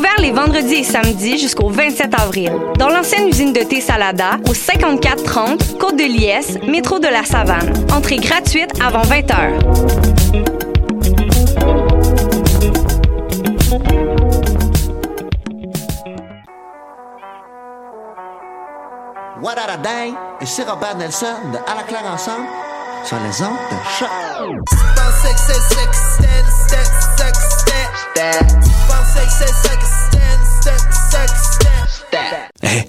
Ouvert les vendredis et samedis jusqu'au 27 avril. Dans l'ancienne usine de thé Salada, au 5430 Côte de Liesse, métro de la Savane. Entrée gratuite avant 20 heures. What a dang? Ici Robert Nelson de À la claire ensemble sur les ondes de choc. Eh,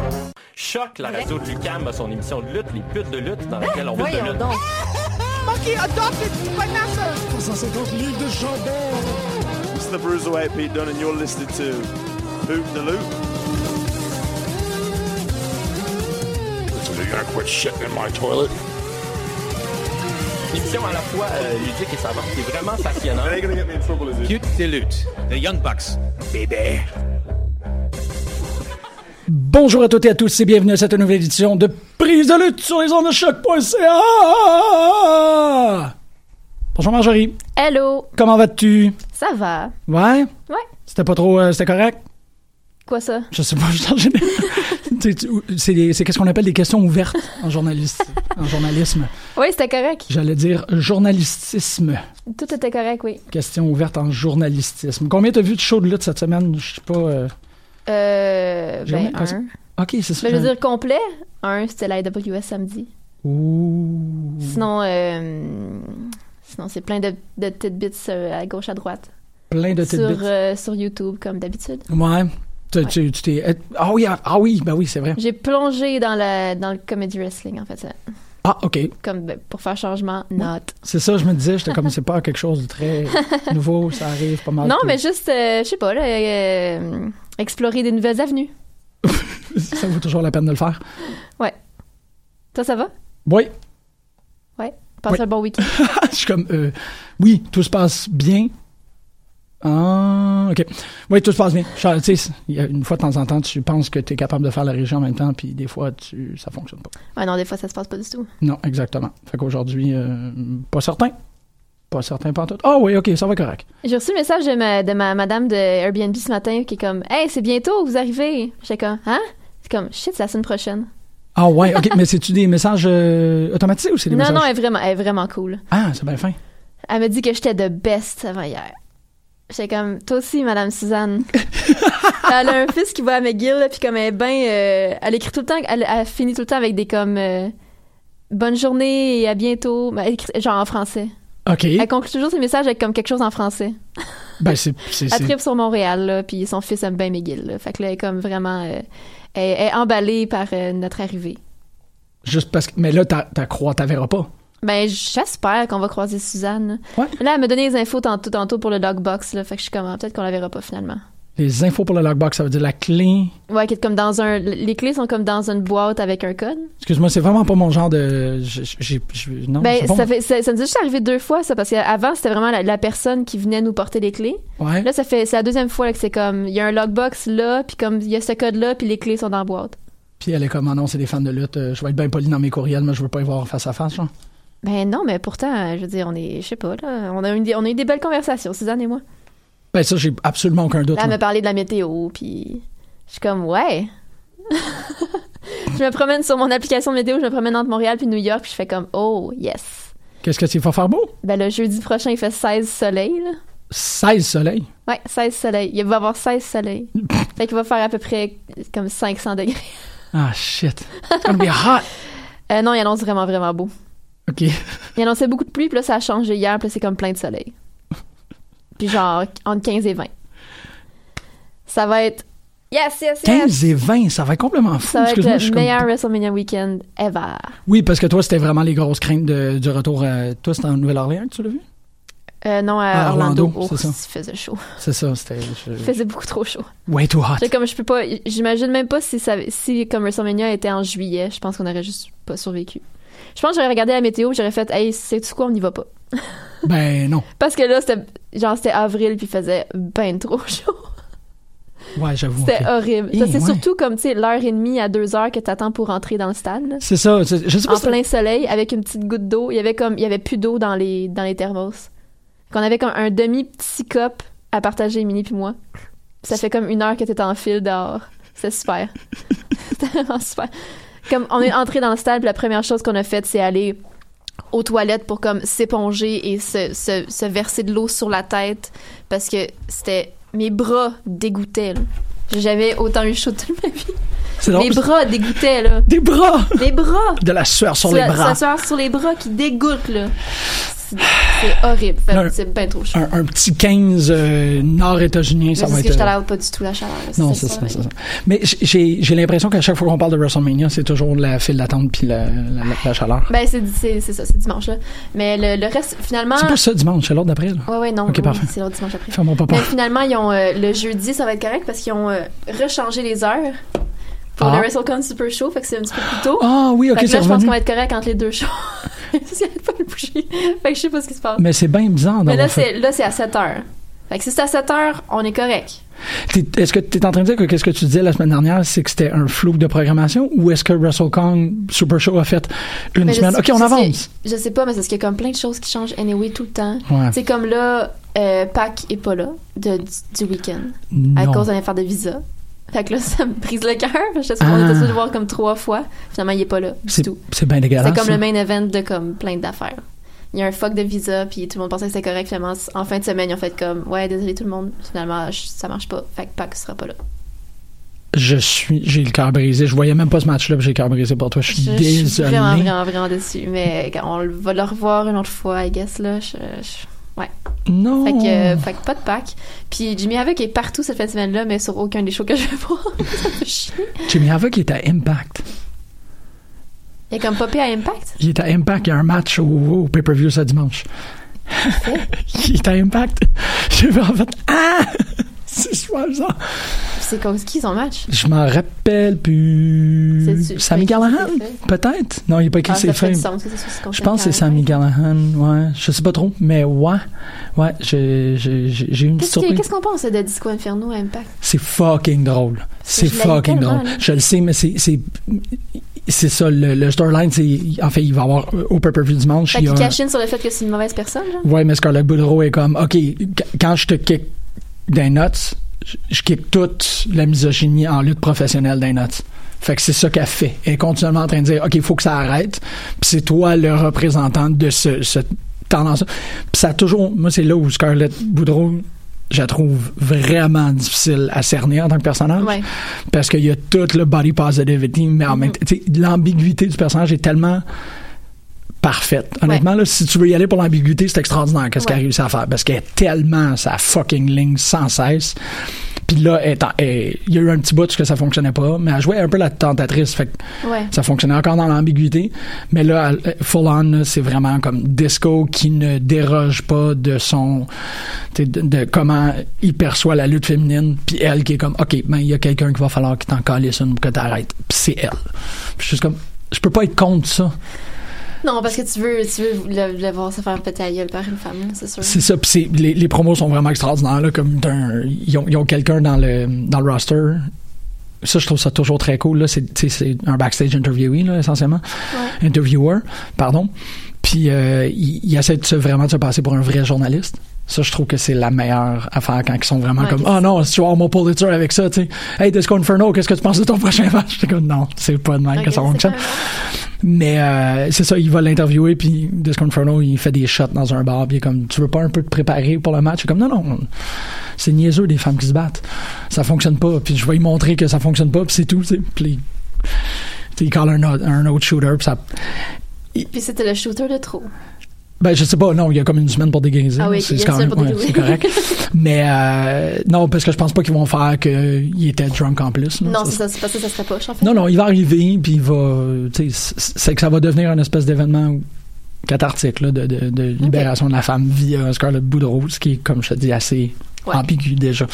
Choc, la radio de Lucam a son émission de lutte, les putes de lutte, dans laquelle on fait de lutte. Monkey adopted Vanessa. 150 livres de chandelle. It's the Bruiserweight Pete Dunne and you're listening to Hoop the Loop. You're gonna quit shitting in my toilet? Une émission à la fois euh, ludique et savante, qui est vraiment passionnante. Ain't gonna get me in trouble, is it? Cute de lutte, The Young Bucks, baby. Bonjour à toutes et à tous et bienvenue à cette nouvelle édition de Prise de lutte sur les ondes de choc.ca. Bonjour Marjorie, Hello, comment vas-tu? ça va? Ouais? Ouais. C'était pas trop... euh, c'était correct? Quoi ça? Je sais pas, je C'est qu'est-ce qu'on appelle des questions ouvertes en journaliste, en journalisme? Oui, c'était correct. J'allais dire journalistisme. Tout était correct, oui. Question ouverte en journalistisme. Combien t'as vu de show de lutte cette semaine? Je sais pas... euh, Euh. Ben, un. Ok, c'est ça. Ben, je veux dire complet. Un, c'était la AWS samedi. Ouh. Sinon, euh, Sinon, c'est plein de, de petites bits euh, à gauche, à droite. Plein de petites sur, bits. euh, sur YouTube, comme d'habitude. Ouais. Tu, tu- tu t'es... Ah oui, ah oui, ben oui, c'est vrai. J'ai plongé dans, la, dans le comedy wrestling, en fait. ça. Ah, OK. Comme ben, pour faire changement, not. C'est ça, je me disais, j'étais comme, c'est pas quelque chose de très nouveau, ça arrive pas mal. Non, mais juste, euh, je sais pas, là, euh, explorer des nouvelles avenues. Ça vaut toujours la peine de le faire. Ouais. Toi, ça va? Oui. Ouais. Passe Oui. un bon week-end. je suis comme, euh, oui, tout se passe bien. Ah, OK. Oui, tout se passe bien. Tu sais, une fois de temps en temps, tu penses que tu es capable de faire la région en même temps, puis des fois, tu, ça fonctionne pas. Ouais, non, des fois, ça se passe pas du tout. Non, exactement. Fait qu'aujourd'hui, euh, pas certain. Pas certain, pas tout. Ah oui, OK, ça va correct. J'ai reçu le message de ma, de ma madame de Airbnb ce matin qui est comme Hey, c'est bientôt, vous arrivez. J'étais comme Hein? C'est comme Shit, c'est la semaine prochaine. Ah ouais, ok, mais c'est-tu des messages euh, automatisés ou c'est des Non, messages? non, elle est vraiment, elle est vraiment cool. Ah, c'est bien fin. Elle m'a dit que j'étais de best avant hier. J'étais comme, toi aussi, Madame Suzanne. elle a un fils qui va à McGill, là, puis comme elle est bien... euh, elle écrit tout le temps, elle, elle finit tout le temps avec des comme... euh, Bonne journée et à bientôt. Ben, elle écrit- genre en français. OK. Elle conclut toujours ses messages avec comme quelque chose en français. Ben, c'est. Elle tripe sur Montréal, là, puis son fils aime bien McGill. Là. Fait que là, elle est comme vraiment... euh, elle, elle est emballée par euh, notre arrivée. Juste parce que. Mais là, t'as crois, t'as verras pas. Ben, j'espère qu'on va croiser Suzanne. Ouais. Là, elle m'a donné les infos tantôt, tantôt pour le dogbox, là. Fait que je suis comme, ah, peut-être qu'on la verra pas finalement. Les infos pour le logbox, ça veut dire la clé. Ouais, qui est comme dans un. Les clés sont comme dans une boîte avec un code. Excuse-moi, c'est vraiment pas mon genre de. j'ai- j'ai- j'ai- non, ben, ça, fait, ça, ça nous est juste arrivé deux fois, ça, parce qu'avant, c'était vraiment la, la personne qui venait nous porter les clés. Ouais. Là, ça fait, c'est la deuxième fois là, que c'est comme, il y a un logbox là, puis comme, il y a ce code-là, puis les clés sont dans la boîte. Puis elle est comme, ah non, c'est des fans de lutte. euh, je vais être bien poli dans mes courriels, mais je veux pas y voir face à face, genre. Ben non, mais pourtant, je veux dire, on est, je sais pas, là, a, on a eu des belles conversations, Suzanne et moi. Ben, ça, j'ai absolument aucun doute. Là, elle m'a parlé de la météo, puis je suis comme, ouais. je me promène sur mon application de météo, je me promène entre Montréal puis New York, puis je fais comme, oh, yes. Qu'est-ce que tu vas faire beau? Ben le jeudi prochain, il fait 16 soleil, là. 16 soleils? Ouais, 16 soleil. Il va y avoir 16 soleil. fait qu'il va faire à peu près comme 500 degrés. Ah, shit. It's gonna be hot. Euh, non, il annonce vraiment, vraiment beau. OK. Il annonçait beaucoup de pluie, puis là, ça a changé hier, puis c'est comme plein de soleil. Puis genre, entre 15 et 20. Ça va être... Yes, yes, yes! 15 et 20, ça va être complètement fou. Ça va être le suis comme- meilleur WrestleMania weekend ever. Oui, parce que toi, c'était vraiment les grosses craintes de- du retour. euh, toi, c'était en Nouvelle-Orléans que tu l'as vu? Euh, non, à À Orlando. Orlando, Oh, c'est ça. il faisait chaud. C'est ça, c'était. je- Il faisait beaucoup trop chaud. Way too hot. Comme, je peux pas... J'imagine même pas si, ça, si comme WrestleMania était en juillet. Je pense qu'on aurait juste pas survécu. Je pense que j'aurais regardé la météo, j'aurais fait, hey, sais-tu quoi, on n'y va pas? Ben non. Parce que là, c'était genre c'était avril puis faisait ben trop chaud. Ouais, j'avoue. C'était horrible. Eh, Ça, c'est ouais. surtout comme tu sais l'heure et demie à deux heures que t'attends pour rentrer dans le stade. C'est ça. Je sais pas En si plein soleil avec une petite goutte d'eau. Il y avait comme il y avait plus d'eau dans les dans les thermos. Qu'on avait comme un demi petit cup à partager Mini puis moi. Ça fait comme une heure que t'es en file dehors. C'est super. C'était vraiment super. Comme on est entré dans le stade, puis la première chose qu'on a faite, c'est aller aux toilettes pour comme s'éponger et se, se, se verser de l'eau sur la tête parce que c'était mes bras dégoûtaient. jamais autant eu chaud toute ma vie. Mes parce- bras dégoûtaient là. Des bras! Mes bras. De la sueur sur les la- bras. Ça sueur sur les bras qui dégoûte là. C'est horrible. Un- C'est bien trop chaud. Un, un petit 15 euh, nord-états-unien, ça Mais va être. que je t'allais pas du tout la chaleur. là. Non, c'est ça. Mais j'ai l'impression qu'à chaque fois qu'on parle de WrestleMania, c'est toujours la file d'attente puis la, la, la chaleur. Ben, c'est ça, c'est dimanche, là. Mais le, le reste, finalement. C'est pas ça dimanche, c'est l'autre d'après. là. Ouais, ouais, non. Ok, oui, parfait. C'est l'autre dimanche après. Fais-moi pas Mais peur. finalement, ils ont, euh, le jeudi, ça va être correct parce qu'ils ont euh, rechangé les heures pour Ah. le WrestleCon Super Show, fait que c'est un petit peu plus tôt. Ah oui, ok, Fait que je pense qu'on va être correct entre les deux shows. Qu'il arrête pas de bouger. Fait que je sais pas ce qui se passe. Mais c'est bien bizarre Mais là, c'est là, c'est à 7 heures. Fait que si c'est à 7 heures, on est correct. Est-ce que tu es en train de dire que qu'est-ce que tu disais la semaine dernière, c'est que c'était un flou de programmation ou est-ce que WrestleCon Super Show a fait une Mais semaine? sais- Ok, on avance. Je sais pas, mais c'est parce qu'il y a comme plein de choses qui changent anyway tout le temps. Ouais. C'est comme là, euh, Pâques est pas là de, du, du week-end à cause d'un affaire de visa. Fait que là, ça me brise le cœur. J'étais Ah. on était supposé le voir comme trois fois. Finalement, il est pas là du C'est tout. c'est bien dégueulasse. C'est comme ça. le main event de comme plein d'affaires. Il y a un fuck de visa, puis tout le monde pensait que c'était correct. Finalement, en fin de semaine, ils ont fait comme Ouais, désolé tout le monde. Finalement, je- ça marche pas. Fait que Pâques sera pas là. Je suis, j'ai le cœur brisé. Je voyais même pas ce match-là, j'ai le cœur brisé pour toi. Je suis Je, je désolé. suis vraiment, vraiment, vraiment déçue. Mais on va le revoir une autre fois, I guess, là. Je, je- Ouais. Non. Fait que, euh, fait que pas de Pâques. Puis Jimmy Havoc est partout cette fin de semaine-là, mais sur aucun des shows que je vais voir. ça me. Jimmy Havoc est à Impact. Il est comme popé à Impact? Il est à Impact. Il y a un match au, au pay-per-view ce dimanche. il est à Impact. J'ai vu en fait. Ah! C'est bizarre. C'est comme qui son match? Je m'en rappelle plus. Sammy Callahan? Peut-être? Non, il n'est pas écrit Ah, ses c'est Je pense que c'est Sammy Callahan. Ouais. Je sais pas trop, mais ouais. Ouais, j'ai une petite surprise. qu'est-ce qu'on pense de Disco Inferno à Impact? C'est fucking drôle. C'est fucking drôle. là. Je le sais, mais c'est c'est ça le, le storyline. C'est en fait, il va avoir euh, au pay-per-view dimanche. Fait il y a in sur le fait que c'est une mauvaise personne, genre? Ouais, mais Scarlett Boudreau est comme, OK, qu- quand je te kick des nuts, je, kick toute la misogynie en lutte professionnelle d'un notes. Fait que c'est ça qu'elle fait. Elle est continuellement en train de dire, OK, il faut que ça arrête. Puis c'est toi le représentant de ce, ce tendance. Puis ça a toujours, moi, c'est là où Scarlett Boudreau, je la trouve vraiment difficile à cerner en tant que personnage. Ouais. Parce qu'il y a tout le body positivity, mais en même temps, tu sais, l'ambiguïté du personnage est tellement parfaite. Honnêtement, là, si tu veux y aller pour l'ambiguïté, c'est extraordinaire qu'est-ce qu'elle a réussi à faire. Parce qu'elle est tellement sa fucking ligne sans cesse. Puis là, il y a eu un petit bout que ça fonctionnait pas, mais elle jouait un peu la tentatrice. Fait que Ouais. ça fonctionnait encore dans l'ambiguïté. Mais là, elle- full on, c'est vraiment comme disco qui ne déroge pas de son, de, de comment il perçoit la lutte féminine. Puis elle qui est comme, OK, ben, il y a quelqu'un qui va falloir qu'il t'en calisse une pour que t'arrêtes. Puis c'est elle. Je suis juste comme, je peux pas être contre ça. Non, parce que tu veux, tu veux le, le voir se faire péter la gueule par une femme, c'est sûr. C'est ça, puis c'est- les, les promos sont vraiment extraordinaires, là, comme d'un, ils ont, ils ont quelqu'un dans le, dans le roster. Ça, je trouve ça toujours très cool, là. C'est, c'est un backstage interviewee, là, essentiellement. Interviewer, pardon. Puis, euh, il, il essaie de se, vraiment de se passer pour un vrai journaliste. Ça, je trouve que c'est la meilleure affaire quand ils sont vraiment Ouais, comme, ok, oh non, si tu vas avoir mon Pulitzer avec ça, tu sais. Hey, Disco Inferno, qu'est-ce que tu penses de ton prochain match? J'étais comme, non, c'est pas de même Ok, que ça fonctionne. Mais euh, c'est ça, il va l'interviewer, puis Disco Inferno, il fait des shots dans un bar, puis il est comme, tu veux pas un peu te préparer pour le match? Je suis comme, non, non, c'est niaiseux des femmes qui se battent. Ça fonctionne pas, puis je vais lui montrer que ça fonctionne pas, puis c'est tout, tu sais. Puis il colle un, autre- un autre shooter, puis ça... Puis c'était le shooter de trop. Ben, je sais pas, non, il y a comme une semaine pour déguiser. Ah oui, c'est quand même, ouais, c'est correct. Mais euh, non, parce que je pense pas qu'ils vont faire qu'il était drunk en plus. là. Non, Ça, c'est ça, c'est parce que ça serait poche, en fait. Non, non, il va arriver, puis il va. tu sais, C'est que ça va devenir une espèce d'événement cathartique là, de, de, de libération de la femme via Scarlett Boudreau, ce qui est, comme je te dis, assez Ouais. ambigu déjà.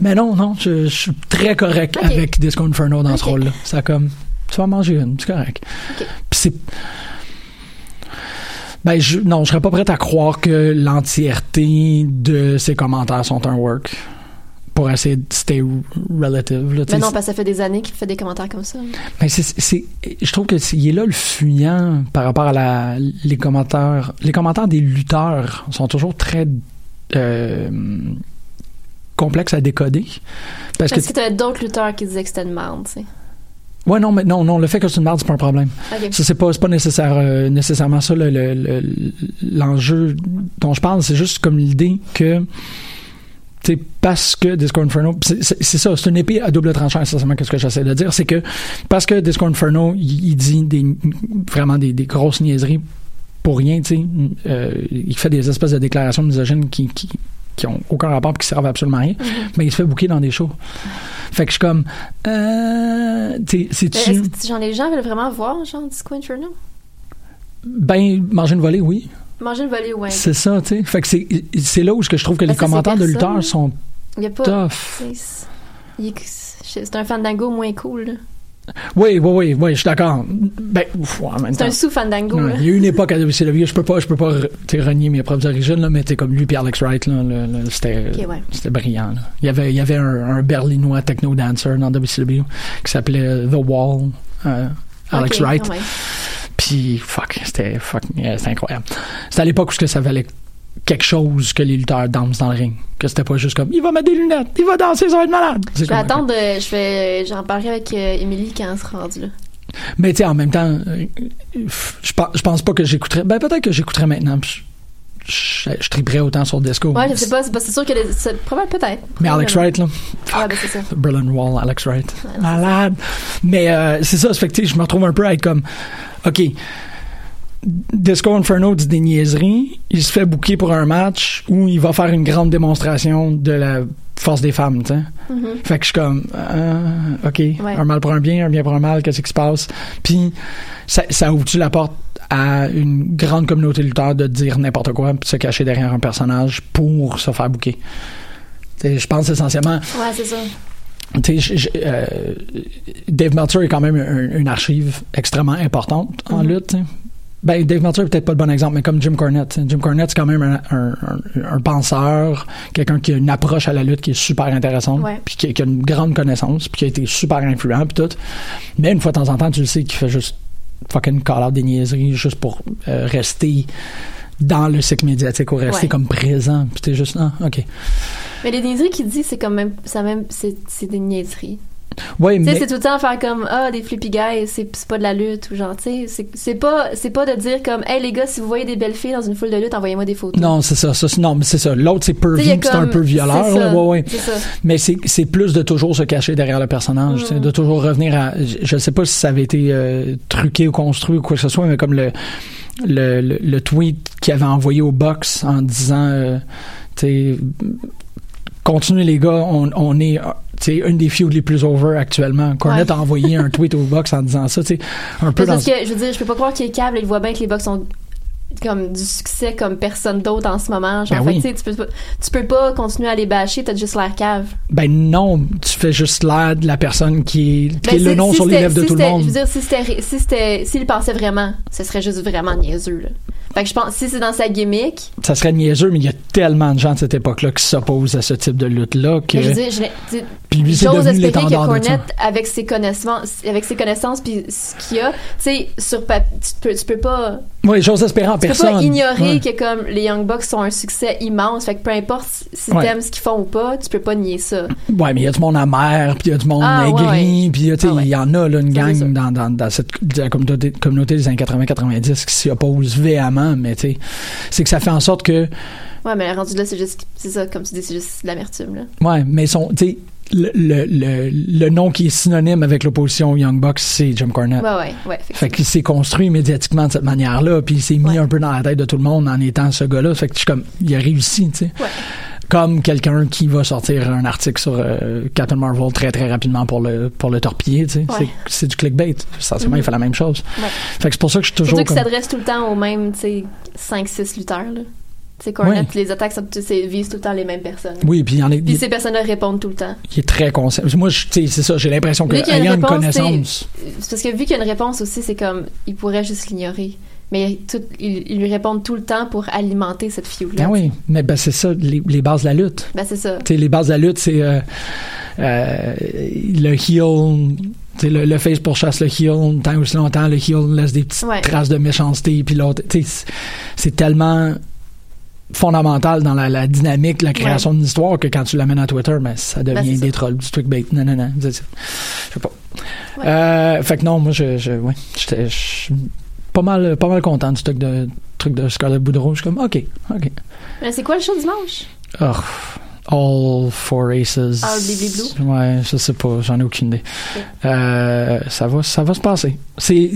Mais non, non, je, je suis très correct avec Disco Inferno dans ce rôle-là. Ça comme, tu vas manger une, c'est correct. Puis c'est. Ben, je, non, je serais pas prêt à croire que l'entièreté de ses commentaires sont un work pour essayer de stay relative. Là, tu Mais non, parce que ça fait des années qu'il fait des commentaires comme ça. mais c'est, c'est, je trouve que c'est, il est là le fuyant par rapport à la, les commentaires. Les commentaires des lutteurs sont toujours très euh, complexes à décoder. Parce Parce que, que t'avais d'autres lutteurs qui disaient que c'était une merde, tu sais. Ouais, non, mais non, non, le fait que c'est une merde, c'est pas un problème. Ok. Ça, c'est pas, c'est pas nécessaire, euh, nécessairement ça, le, le- le- l'enjeu dont je parle. C'est juste comme l'idée que, tu sais, parce que Disco Inferno, c'est, c'est- c'est ça, c'est une épée à double tranchant, essentiellement, qu'est-ce que j'essaie de dire. C'est que, parce que Disco Inferno, il, il dit des, vraiment des, des grosses niaiseries pour rien, tu sais, euh, il fait des espèces de déclarations misogynes qui, qui, qui ont aucun rapport et qui servent absolument à rien, mais il se fait bouquer dans des shows. Fait que je suis comme, euh, tu sais, Mais c'est-tu... Est-ce que genre, les gens veulent vraiment voir, genre, Disco Inferno? Ben, manger une volée, oui. Manger le volet, ouais. C'est ça, tu sais. Fait que c'est, c'est là où je trouve que Ben, les c'est commentaires de lutteurs sont Il y a pas. tough. tu c'est- C'est un fandango moins cool, là. Oui, oui, oui, oui, je suis d'accord. Ben, C'est un sous-fandango, Non, là. il y a une époque à WCW, je peux pas, je peux pas renier mes propres origines, là, mais t'es comme lui, puis Alex Wright, là, le- le- c'était, Ok, ouais. c'était brillant. là. Il y avait, il y avait un, un berlinois techno dancer dans WCW qui s'appelait euh, The Wall, euh, Alex Wright. Puis, fuck, c'était fuck, yeah, c'était incroyable. C'était à l'époque où ça valait quelque chose que les lutteurs dansent dans le ring. Que c'était pas juste comme, il va mettre des lunettes, il va danser, ça va être malade. Je vais attendre, euh, je vais, j'en parlerai avec euh, Émilie quand elle sera rendue là. Mais tu sais, en même temps, euh, je pense, je pense pas que j'écouterais. Ben, peut-être que j'écouterais maintenant. Je, je, je triperais autant sur Disco. Ouais, je sais pas, c'est sûr que c'est probable peut-être. Mais Alex. Wright, là. Ouais, ben c'est ça. Berlin Wall, Alex Wright. Ouais, Malade. Mais euh, c'est ça, fait que je me retrouve un peu à être comme, OK, Disco Inferno dit des niaiseries, il se fait bouquer pour un match où il va faire une grande démonstration de la force des femmes, tu sais. Mhm. Fait que je suis comme, ah, OK, Ouais. un mal pour un bien, un bien pour un mal, qu'est-ce qui se passe? Puis, ça, ça ouvre-tu la porte à une grande communauté de lutteurs de dire n'importe quoi puis se cacher derrière un personnage pour se faire bouquer? Je pense essentiellement, Ouais, c'est ça. je- je- euh, Dave Meltzer est quand même un- une archive extrêmement importante en Mhm. lutte. Ben, Dave Meltzer est peut-être pas le bon exemple, mais comme Jim Cornette. Jim Cornette, c'est quand même un, un- un- un penseur, quelqu'un qui a une approche à la lutte qui est super intéressante, puis qui, qui a une grande connaissance, puis qui a été super influent, puis tout. Mais une fois de temps en temps, tu le sais qu'il fait juste fucking call out des niaiseries juste pour euh, rester dans le cycle médiatique ou rester Ouais. comme présent. Puis t'es juste, ah, ok. Mais les niaiseries qu'il dit, c'est quand même, ça même, c'est des niaiseries. Sais, mais c'est tout le temps faire comme ah des flippy guys, c'est, pas de la lutte ou genre tu sais, c'est, pas c'est pas de dire comme hey les gars si vous voyez des belles filles dans une foule de lutte, envoyez-moi des photos. non, c'est ça, ça. c'est- Non, mais c'est ça. L'autre, c'est pervy, c'est un peu violeur. c'est là. ça, Ouais, ouais. Ça. Mais c'est c'est plus de toujours se cacher derrière le personnage, tu sais, Mm. de toujours revenir à. Je sais pas si ça avait été euh, truqué ou construit ou quoi que ce soit, mais comme le le, le, le tweet qu'il avait envoyé au box en disant, euh, tu sais, continuez les gars, on, on est. sais, une des feuds les plus over actuellement. Cornette Ouais. a envoyé un tweet au box en disant ça, tu sais, un peu dans. parce que je veux dire, je peux pas croire qu'il est câble, il voit bien que les box ont comme du succès comme personne d'autre en ce moment. Genre, Ben fait oui. que, tu peux pas, tu peux pas continuer à les bâcher, t'as juste l'air cave. Ben non, tu fais juste l'air de la personne qui est, qui Ben, est le nom si sur les lèvres de tout le monde. Je veux dire, si c'était, si c'était, s'il pensait vraiment, ce serait juste vraiment niaiseux, là. Fait que je pense, si c'est dans sa gimmick, Ça serait niaiseux, mais il y a tellement de gens de cette époque-là qui s'opposent à ce type de lutte-là que. mais je veux dire, je tu Puis lui, c'est J'ose devenu espérer que l'étendard de ça. Cornette, avec ses connaissances, avec ses connaissances puis ce qu'il a, tu sais, sur tu peux, tu peux pas, Oui, j'ose espérer en tu peux pas ignorer Ouais. que comme les Young Bucks sont un succès immense, fait que peu importe si Ouais. t'aimes ce qu'ils font ou pas, tu peux pas nier ça. Ouais, mais il y a du monde amer, puis il y a du monde Ah, aigri, puis il y a, tu sais, Ah, il y en a là, une gang dans, dans, dans cette la communauté, communauté des années 80-90 qui s'y oppose véhément, mais tu sais, c'est que ça fait en sorte que, Ouais, mais rendu là, c'est juste, c'est ça, comme tu dis, c'est juste l'amertume, là. ouais, mais son, tu sais, le, le, le, le nom qui est synonyme avec l'opposition Young Bucks, c'est Jim Cornette. Ouais, ouais, ouais. fait qu'il s'est construit médiatiquement de cette manière-là, puis il s'est mis un peu dans la tête de tout le monde en étant ce gars-là. Fait que je suis comme, il a réussi, tu sais. Ouais. Comme quelqu'un qui va sortir un article sur euh, Captain Marvel très très rapidement pour le pour le torpiller, tu sais. C'est, du clickbait. Essentiellement, il fait la même chose. Ouais. Fait que c'est pour ça que je suis toujours Surtout qu'il comme... s'adresse tout le temps aux mêmes, tu sais, 5-6 lutteurs, là. Tu sais, Cornette, les attaques visent tout le temps les mêmes personnes. Oui, puis il y en a, Puis ces personnes-là répondent tout le temps. il est très conscient. Moi, c'est ça, j'ai l'impression que une ayant une réponse, connaissance... C'est parce que vu qu'il y a une réponse aussi, c'est comme, il pourrait juste l'ignorer. Mais tout, ils, ils lui répondent tout le temps pour alimenter cette fille-là. Ben oui, mais ben c'est ça, les, les bases de la lutte. Ben c'est ça. Tu sais, les bases de la lutte, c'est euh, euh, le heel. Le, le face pourchasse le heel tant aussi longtemps, le heel laisse des petites Ouais. traces de méchanceté, puis l'autre, c'est- c'est tellement fondamental dans la, la dynamique, la création d'une histoire que quand tu l'amènes à Twitter, ben, ça devient Ben, des ça. trolls, du clickbait. Non, non, non. Je sais pas. Ouais. Euh, fait que non, moi, je, je, ouais, j'étais pas mal, pas mal content du truc de, truc de Scarlett Boudreau. Je suis comme, OK, OK. Mais c'est quoi le show dimanche? Oh, all four aces. All Blue? Ouais, je sais pas, j'en ai aucune idée. Euh, ça va, ça va se passer. C'est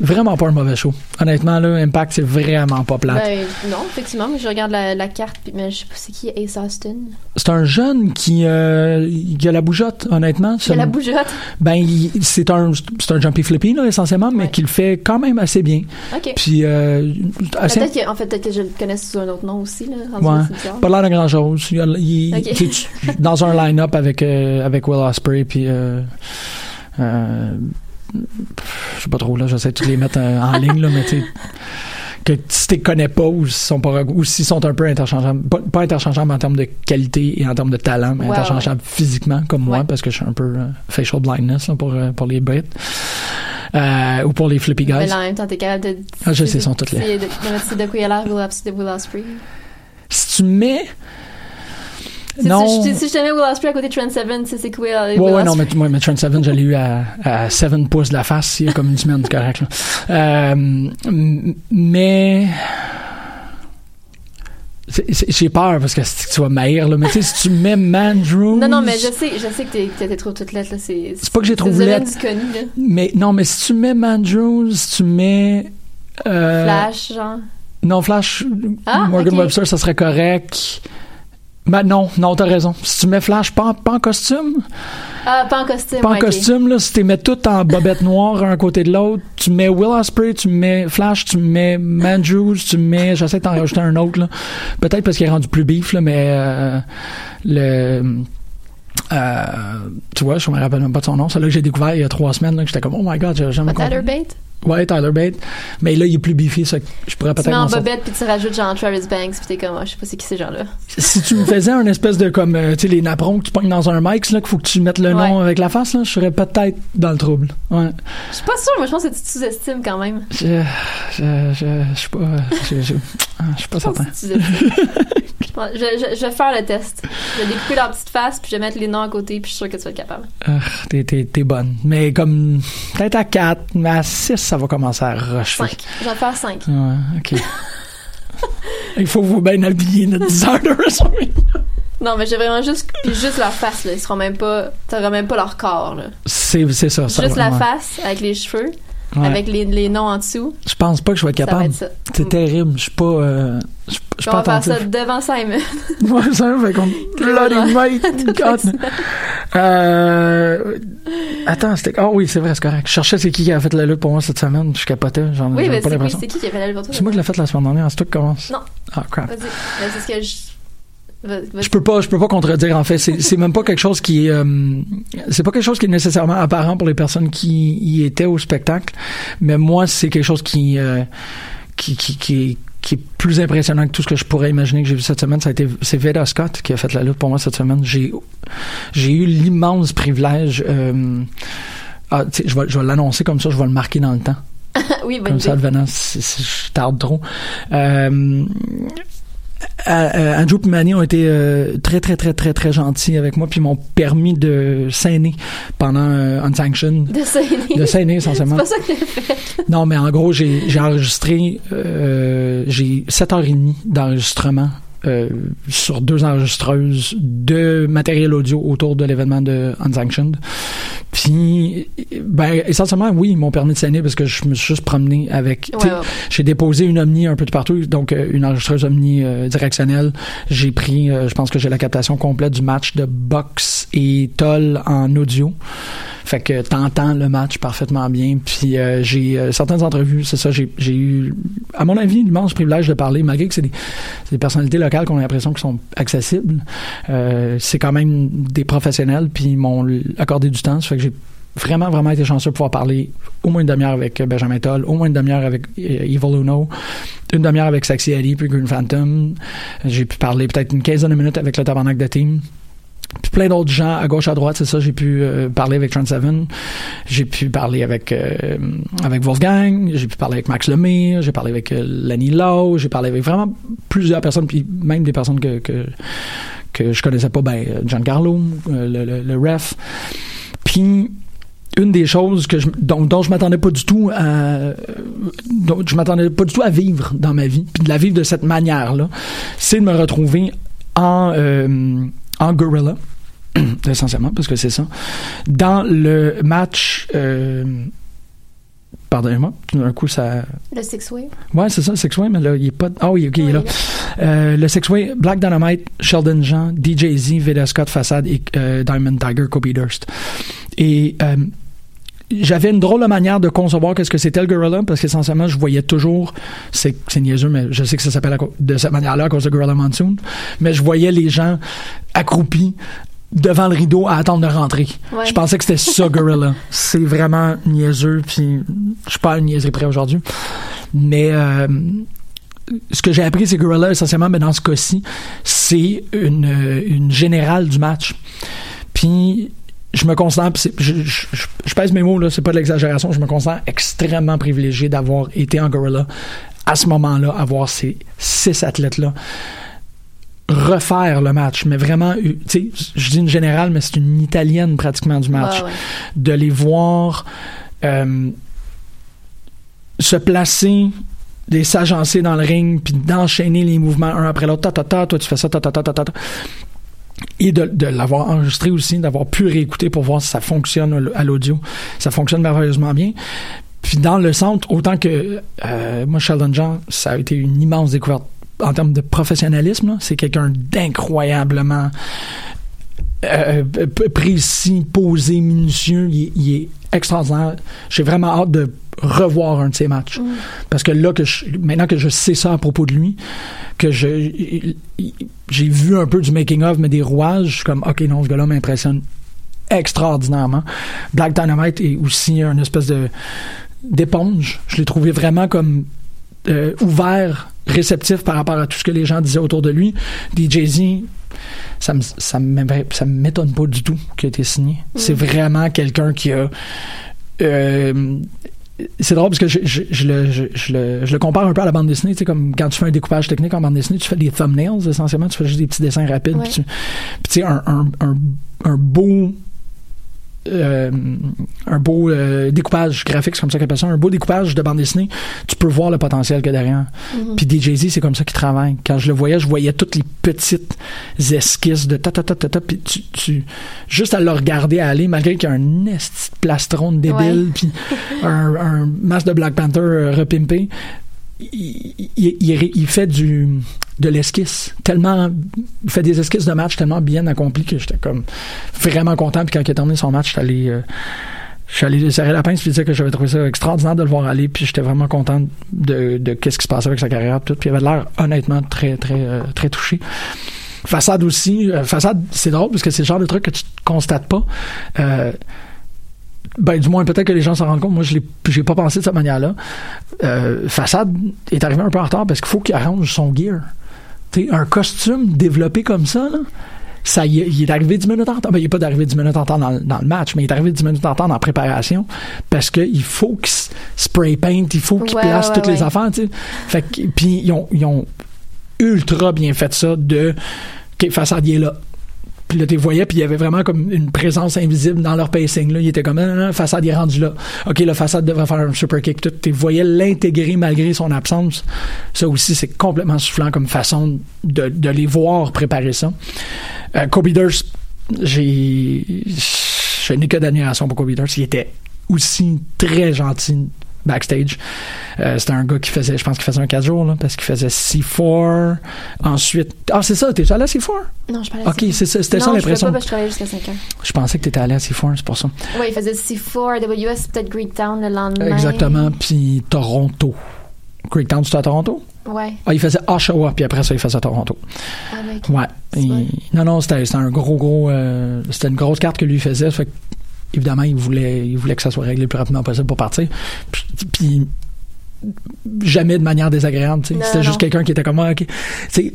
vraiment pas un mauvais show. Honnêtement, là, Impact, c'est vraiment pas plate. Ben, non, effectivement, mais je regarde la, la carte, mais je sais pas c'est qui Ace Austin. C'est un jeune qui, euh, qui a la bougeotte, honnêtement. C'est la bougeotte. Ben, c'est un, c'est un jumpy flippy, là, essentiellement, mais Ouais. qu'il fait quand même assez bien. Ok. Puis, euh, assez, Peut-être que, en fait, peut-être que je le connais sous un autre nom aussi, là. Ouais. Pas l'air de grand chose. Il, il- tu dans un line-up avec, euh, avec Will Ospreay, puis. Je sais pas trop, là, j'essaie de les mettre euh, en ligne, là, mais tu sais. Que si tu connais pas ou s'ils sont, sont un peu interchangeables, pas, pas interchangeables en termes de qualité et en termes de talent, mais Ouais, interchangeables physiquement, comme moi, parce que je suis un peu euh, facial blindness là, pour, euh, pour les Brits. Euh, ou pour les flippy Mais guys. là, en même temps, t'es capable de. Ah, je sais, ils sont toutes là. C'est de, quoi il a l'air, Will. Si tu mets. Si- non. Si, si mets Will Ospreay à côté de Trent Seven, c'est quoi Will, Ouais, Will ouais, non, mais, moi, mais Trent Seven, je l'ai eu à, à 7 pouces de la face il y a comme une semaine, c'est correct. Là. Euh, mais. J'ai peur parce que tu vas maïr, là, mais tu sais, si tu mets Mandrews. Non, non, mais je sais, je sais que t'es trop toute lettre, là. C'est, C'est pas que j'ai trop lettre. du connu, là. Mais non, mais si tu mets Mandrews, si tu mets. euh, Flash, genre. Non, Flash, Ah, Morgan. Webster, ça serait correct. Ben non, non, t'as raison. Si tu mets Flash pas en, pas en costume, Ah, pas en costume, pas en costume, là, si tu mets toutes en bobette noire un côté de l'autre, tu mets Will Ospreay, tu mets Flash, tu mets Mandrews, tu mets, j'essaie de t'en rajouter un autre, là. Peut-être parce qu'il est rendu plus beef, là, mais, euh, le, euh, tu vois, je me rappelle même pas de son nom. C'est là que j'ai découvert il y a trois semaines, là, que j'étais comme, oh my god, j'ai jamais compris. Ouais, Tyler Bate. Mais là, il est plus beefy, ça. Je pourrais Tu peut-être. mets en bobette puis tu rajoutes genre Travis Banks puis t'es comme, ah, je sais pas c'est qui ces gens-là. Si tu me faisais un espèce de comme, euh, tu sais, les napperons que tu pognes dans un mic, là, qu'il faut que tu mettes le nom avec la face, là, je serais peut-être dans le trouble. Ouais. Je suis pas sûre, moi je pense que tu te sous-estimes quand même. Je, je, je, je suis pas, je, je, ah, je suis pas certain. tu. Je, je- je vais faire le test. Je vais découper leur petite face puis je vais mettre les noms à côté puis je suis sûre que tu vas être capable. Ah, t'es, t'es, t'es bonne. Mais comme, peut-être à 4, mais à 6, ça va commencer à rusher. 5. Je vais faire 5. Ouais, ok. Il faut vous bien habiller notre 10 heures de WrestleMania. Non, mais j'ai vraiment juste, puis juste leur face, là. Ils seront même pas, t'auras même pas leur corps, là. C'est, c'est ça. ça juste va, la ouais. face, avec les cheveux, Ouais. avec les, les noms en dessous. Je pense pas que je vais être capable. C'est terrible. Je suis pas, euh, je suis On pas va faire ça devant Simon. Ouais, ça fait comme Bloody Mate. God. Euh, attends, c'était. Ah oui, c'est vrai, c'est correct. Je cherchais c'est qui qui a fait la lutte pour moi cette semaine. Je capotais. J'en oui, mais pas c'est oui, l'impression. c'est qui qui a fait la lutte pour toi? C'est moi qui l'ai fait la semaine dernière. C'est toi qui commence. Non. Ah, crap. Vas-y. C'est ce que je. Je peux pas, je peux pas contredire en fait. C'est, même pas quelque chose qui est, euh, c'est pas quelque chose qui est nécessairement apparent pour les personnes qui y étaient au spectacle, mais moi c'est quelque chose qui, euh, qui, qui, qui, est- qui est plus impressionnant que tout ce que je pourrais imaginer que j'ai vu cette semaine. Ça a été, c'est Veda Scott qui a fait la lutte pour moi cette semaine. J'ai, j'ai eu l'immense privilège. Euh, ah, je vais, je vais l'annoncer comme ça, je vais le marquer dans le temps. oui, bonne Comme ça, idée. devenant, si, si je tarde trop. Euh, euh, euh, Andrew et Manny ont été euh, très, très, très, très, très gentils avec moi, puis m'ont permis de saigner pendant euh, Unsanctioned. De saigner. De saigner, essentiellement. C'est pas ça que j'ai fait. Non, mais en gros, j'ai j'ai enregistré, euh, j'ai 7h30 d'enregistrement euh, sur deux enregistreuses de matériel audio autour de l'événement de Unsanctioned. Puis, ben, essentiellement, oui, ils m'ont permis de saigner parce que je me suis juste promené avec. Ouais, ouais. J'ai déposé une Omni un peu de partout, donc euh, une enregistreuse Omni euh, directionnelle. J'ai pris, euh, je pense que j'ai la captation complète du match de box et Toll en audio. Fait que t'entends le match parfaitement bien. Puis euh, j'ai euh, certaines entrevues, c'est ça, j'ai eu, à mon avis, l'immense privilège de parler, malgré que c'est des, des personnalités locales qu'on a l'impression qu'ils sont accessibles. Euh, c'est quand même des professionnels, puis ils m'ont accordé du temps. Ça fait que j'ai vraiment, vraiment été chanceux de pouvoir parler au moins une demi-heure avec Benjamin Toll, au moins une demi-heure avec Evil Uno, une demi-heure avec Sexy Ali, puis Green Phantom. J'ai pu parler peut-être une quinzaine de minutes avec le tabarnak de team. Puis plein d'autres gens à gauche à droite, c'est ça. J'ai pu euh, parler avec Trent Seven, j'ai pu parler avec euh, avec Wolfgang, j'ai pu parler avec Max Lemire, j'ai parlé avec euh, Lenny Lowe, j'ai parlé avec vraiment plusieurs personnes, puis même des personnes que que, que je connaissais pas, ben euh, Giancarlo, euh, le, ref. Puis une des choses que dont, je m'attendais pas du tout à dont je m'attendais pas du tout à vivre dans ma vie puis de la vivre de cette manière là c'est de me retrouver en en gorilla essentiellement parce que c'est ça dans le match euh, pardonnez-moi tout d'un coup ça Le Six Way. Ouais, c'est ça, Six Way, mais là, il est pas. Ah oui, ok, il est là. Euh, le Six Way, Black Dynamite, Sheldon Jean, DJ Z, Veda Scott, Façade et euh, Diamond Tiger, Kobe Durst. Et euh, j'avais une drôle de manière de concevoir qu'est-ce que c'était le Gorilla, parce qu'essentiellement, je voyais toujours. C'est c'est niaiseux, mais je sais que ça s'appelle de cette manière-là à cause de Gorilla Monsoon. Mais je voyais les gens accroupis devant le rideau à attendre de rentrer. Ouais. Je pensais que c'était ça, Gorilla. C'est vraiment niaiseux, puis je suis pas à une niaiserie près aujourd'hui. Mais euh, ce que j'ai appris, c'est Gorilla, essentiellement, mais dans ce cas-ci, c'est une, une générale du match. Puis je me considère, je, je, je- je pèse mes mots, là, c'est pas de l'exagération, je me considère extrêmement privilégié d'avoir été en Gorilla à ce moment-là, avoir ces six athlètes-là refaire le match, mais vraiment, tu sais, je dis une générale, mais c'est une italienne pratiquement du match. Ouais, ouais. De les voir euh, se placer, de s'agencer dans le ring, puis d'enchaîner les mouvements un après l'autre, ta ta ta, toi tu fais ça, ta ta ta ta ta. Et de, de l'avoir enregistré aussi, d'avoir pu réécouter pour voir si ça fonctionne à l'audio. Ça fonctionne merveilleusement bien. Puis dans le centre, autant que euh, moi, Sheldon John, ça a été une immense découverte en termes de professionnalisme. C'est quelqu'un d'incroyablement euh, p- précis, posé, minutieux. Il, est- il est extraordinaire. J'ai vraiment hâte de revoir un de ses matchs. Parce que là, que je, maintenant que je sais ça à propos de lui, que je j'ai vu un peu du making-of, mais des rouages, je suis comme, OK, non, ce gars-là m'impressionne extraordinairement. Black Dynamite est aussi un espèce de d'éponge. Je l'ai trouvé vraiment comme euh, ouvert, réceptif par rapport à tout ce que les gens disaient autour de lui. DJ Z, ça me, ça m'étonne pas du tout qu'il ait été signé. C'est vraiment quelqu'un qui a... euh, c'est drôle parce que je, je, je le, le, je le compare un peu à la bande dessinée. Tu sais, comme quand tu fais un découpage technique en bande dessinée, tu fais des thumbnails essentiellement, tu fais juste des petits dessins rapides. Puis, tu, puis tu sais, un, un, un, un beau. Euh, un beau euh, découpage graphique, c'est comme ça qu'on appelle ça, un beau découpage de bande dessinée, tu peux voir le potentiel qu'il y a derrière. Puis DJ-Z, c'est comme ça qu'il travaille. Quand je le voyais, je voyais toutes les petites esquisses de ta ta ta ta ta, puis tu, tu- juste à le regarder aller, malgré qu'il y a un esti plastron de débile, puis un, un masque de Black Panther euh, repimpé, il, fait du de l'esquisse. Tellement il fait des esquisses de match tellement bien accomplies que j'étais comme vraiment content. Puis quand il a terminé son match j'étais euh, je suis allé lui serrer la pince puis dire que j'avais trouvé ça extraordinaire de le voir aller. Puis j'étais vraiment content de, de qu'est-ce qui se passait avec sa carrière puis il avait l'air honnêtement très très euh, très touché. Façade aussi euh, Façade c'est drôle parce que c'est le genre de truc que tu constates pas. Euh, ben du moins peut-être que les gens s'en rendent compte moi je l'ai j'ai pas pensé de cette manière là euh, Façade est arrivé un peu en retard parce qu'il faut qu'il arrange son gear T'sais, un costume développé comme ça là, ça il est arrivé 10 minutes en retard. Ben, il n'est pas arrivé 10 minutes en retard dans, le- dans le match, mais il est arrivé 10 minutes en retard dans la préparation parce qu'il faut qu'il spray paint, il faut qu'il Ouais, place ouais, toutes les affaires. puis ils ont, ils ont ultra bien fait ça de OK, façade, il est là. Puis là, tu voyais, puis il y avait vraiment comme une présence invisible dans leur pacing. Là. Il était comme, non, non, non, façade, il est rendu là. OK, la façade devrait faire un super kick. Tu voyais l'intégrer malgré son absence. Ça aussi, c'est complètement soufflant comme façon de, de les voir préparer ça. Euh, Kobe Durst, j'ai, je n'ai que d'admiration pour Kobe Durst. Il était aussi très gentil backstage. Euh, c'était un gars qui faisait, je pense qu'il faisait un 4 jours, là, parce qu'il faisait C4. Ensuite, ah, c'est ça, t'es allé à C4? Non, je parlais Ok, c'est ça, c'était ça je l'impression. pouvais pas je travaillais jusqu'à 5 heures. Je pensais que t'étais allé à C4, c'est pour ça. Ouais, il faisait C4, WS, peut-être Greektown le lendemain. Exactement, puis Toronto. Greektown, c'était à Toronto? Ouais. Ah, il faisait Oshawa, puis après ça, il faisait Toronto. Avec. Ouais. Il- non, non, c'était un gros, gros. euh, c'était une grosse carte que lui faisait. Fait que, évidemment, il voulait, il voulait que ça soit réglé le plus rapidement possible pour partir. Puis, puis jamais de manière désagréable. C'était juste quelqu'un qui était comme, ah, sais,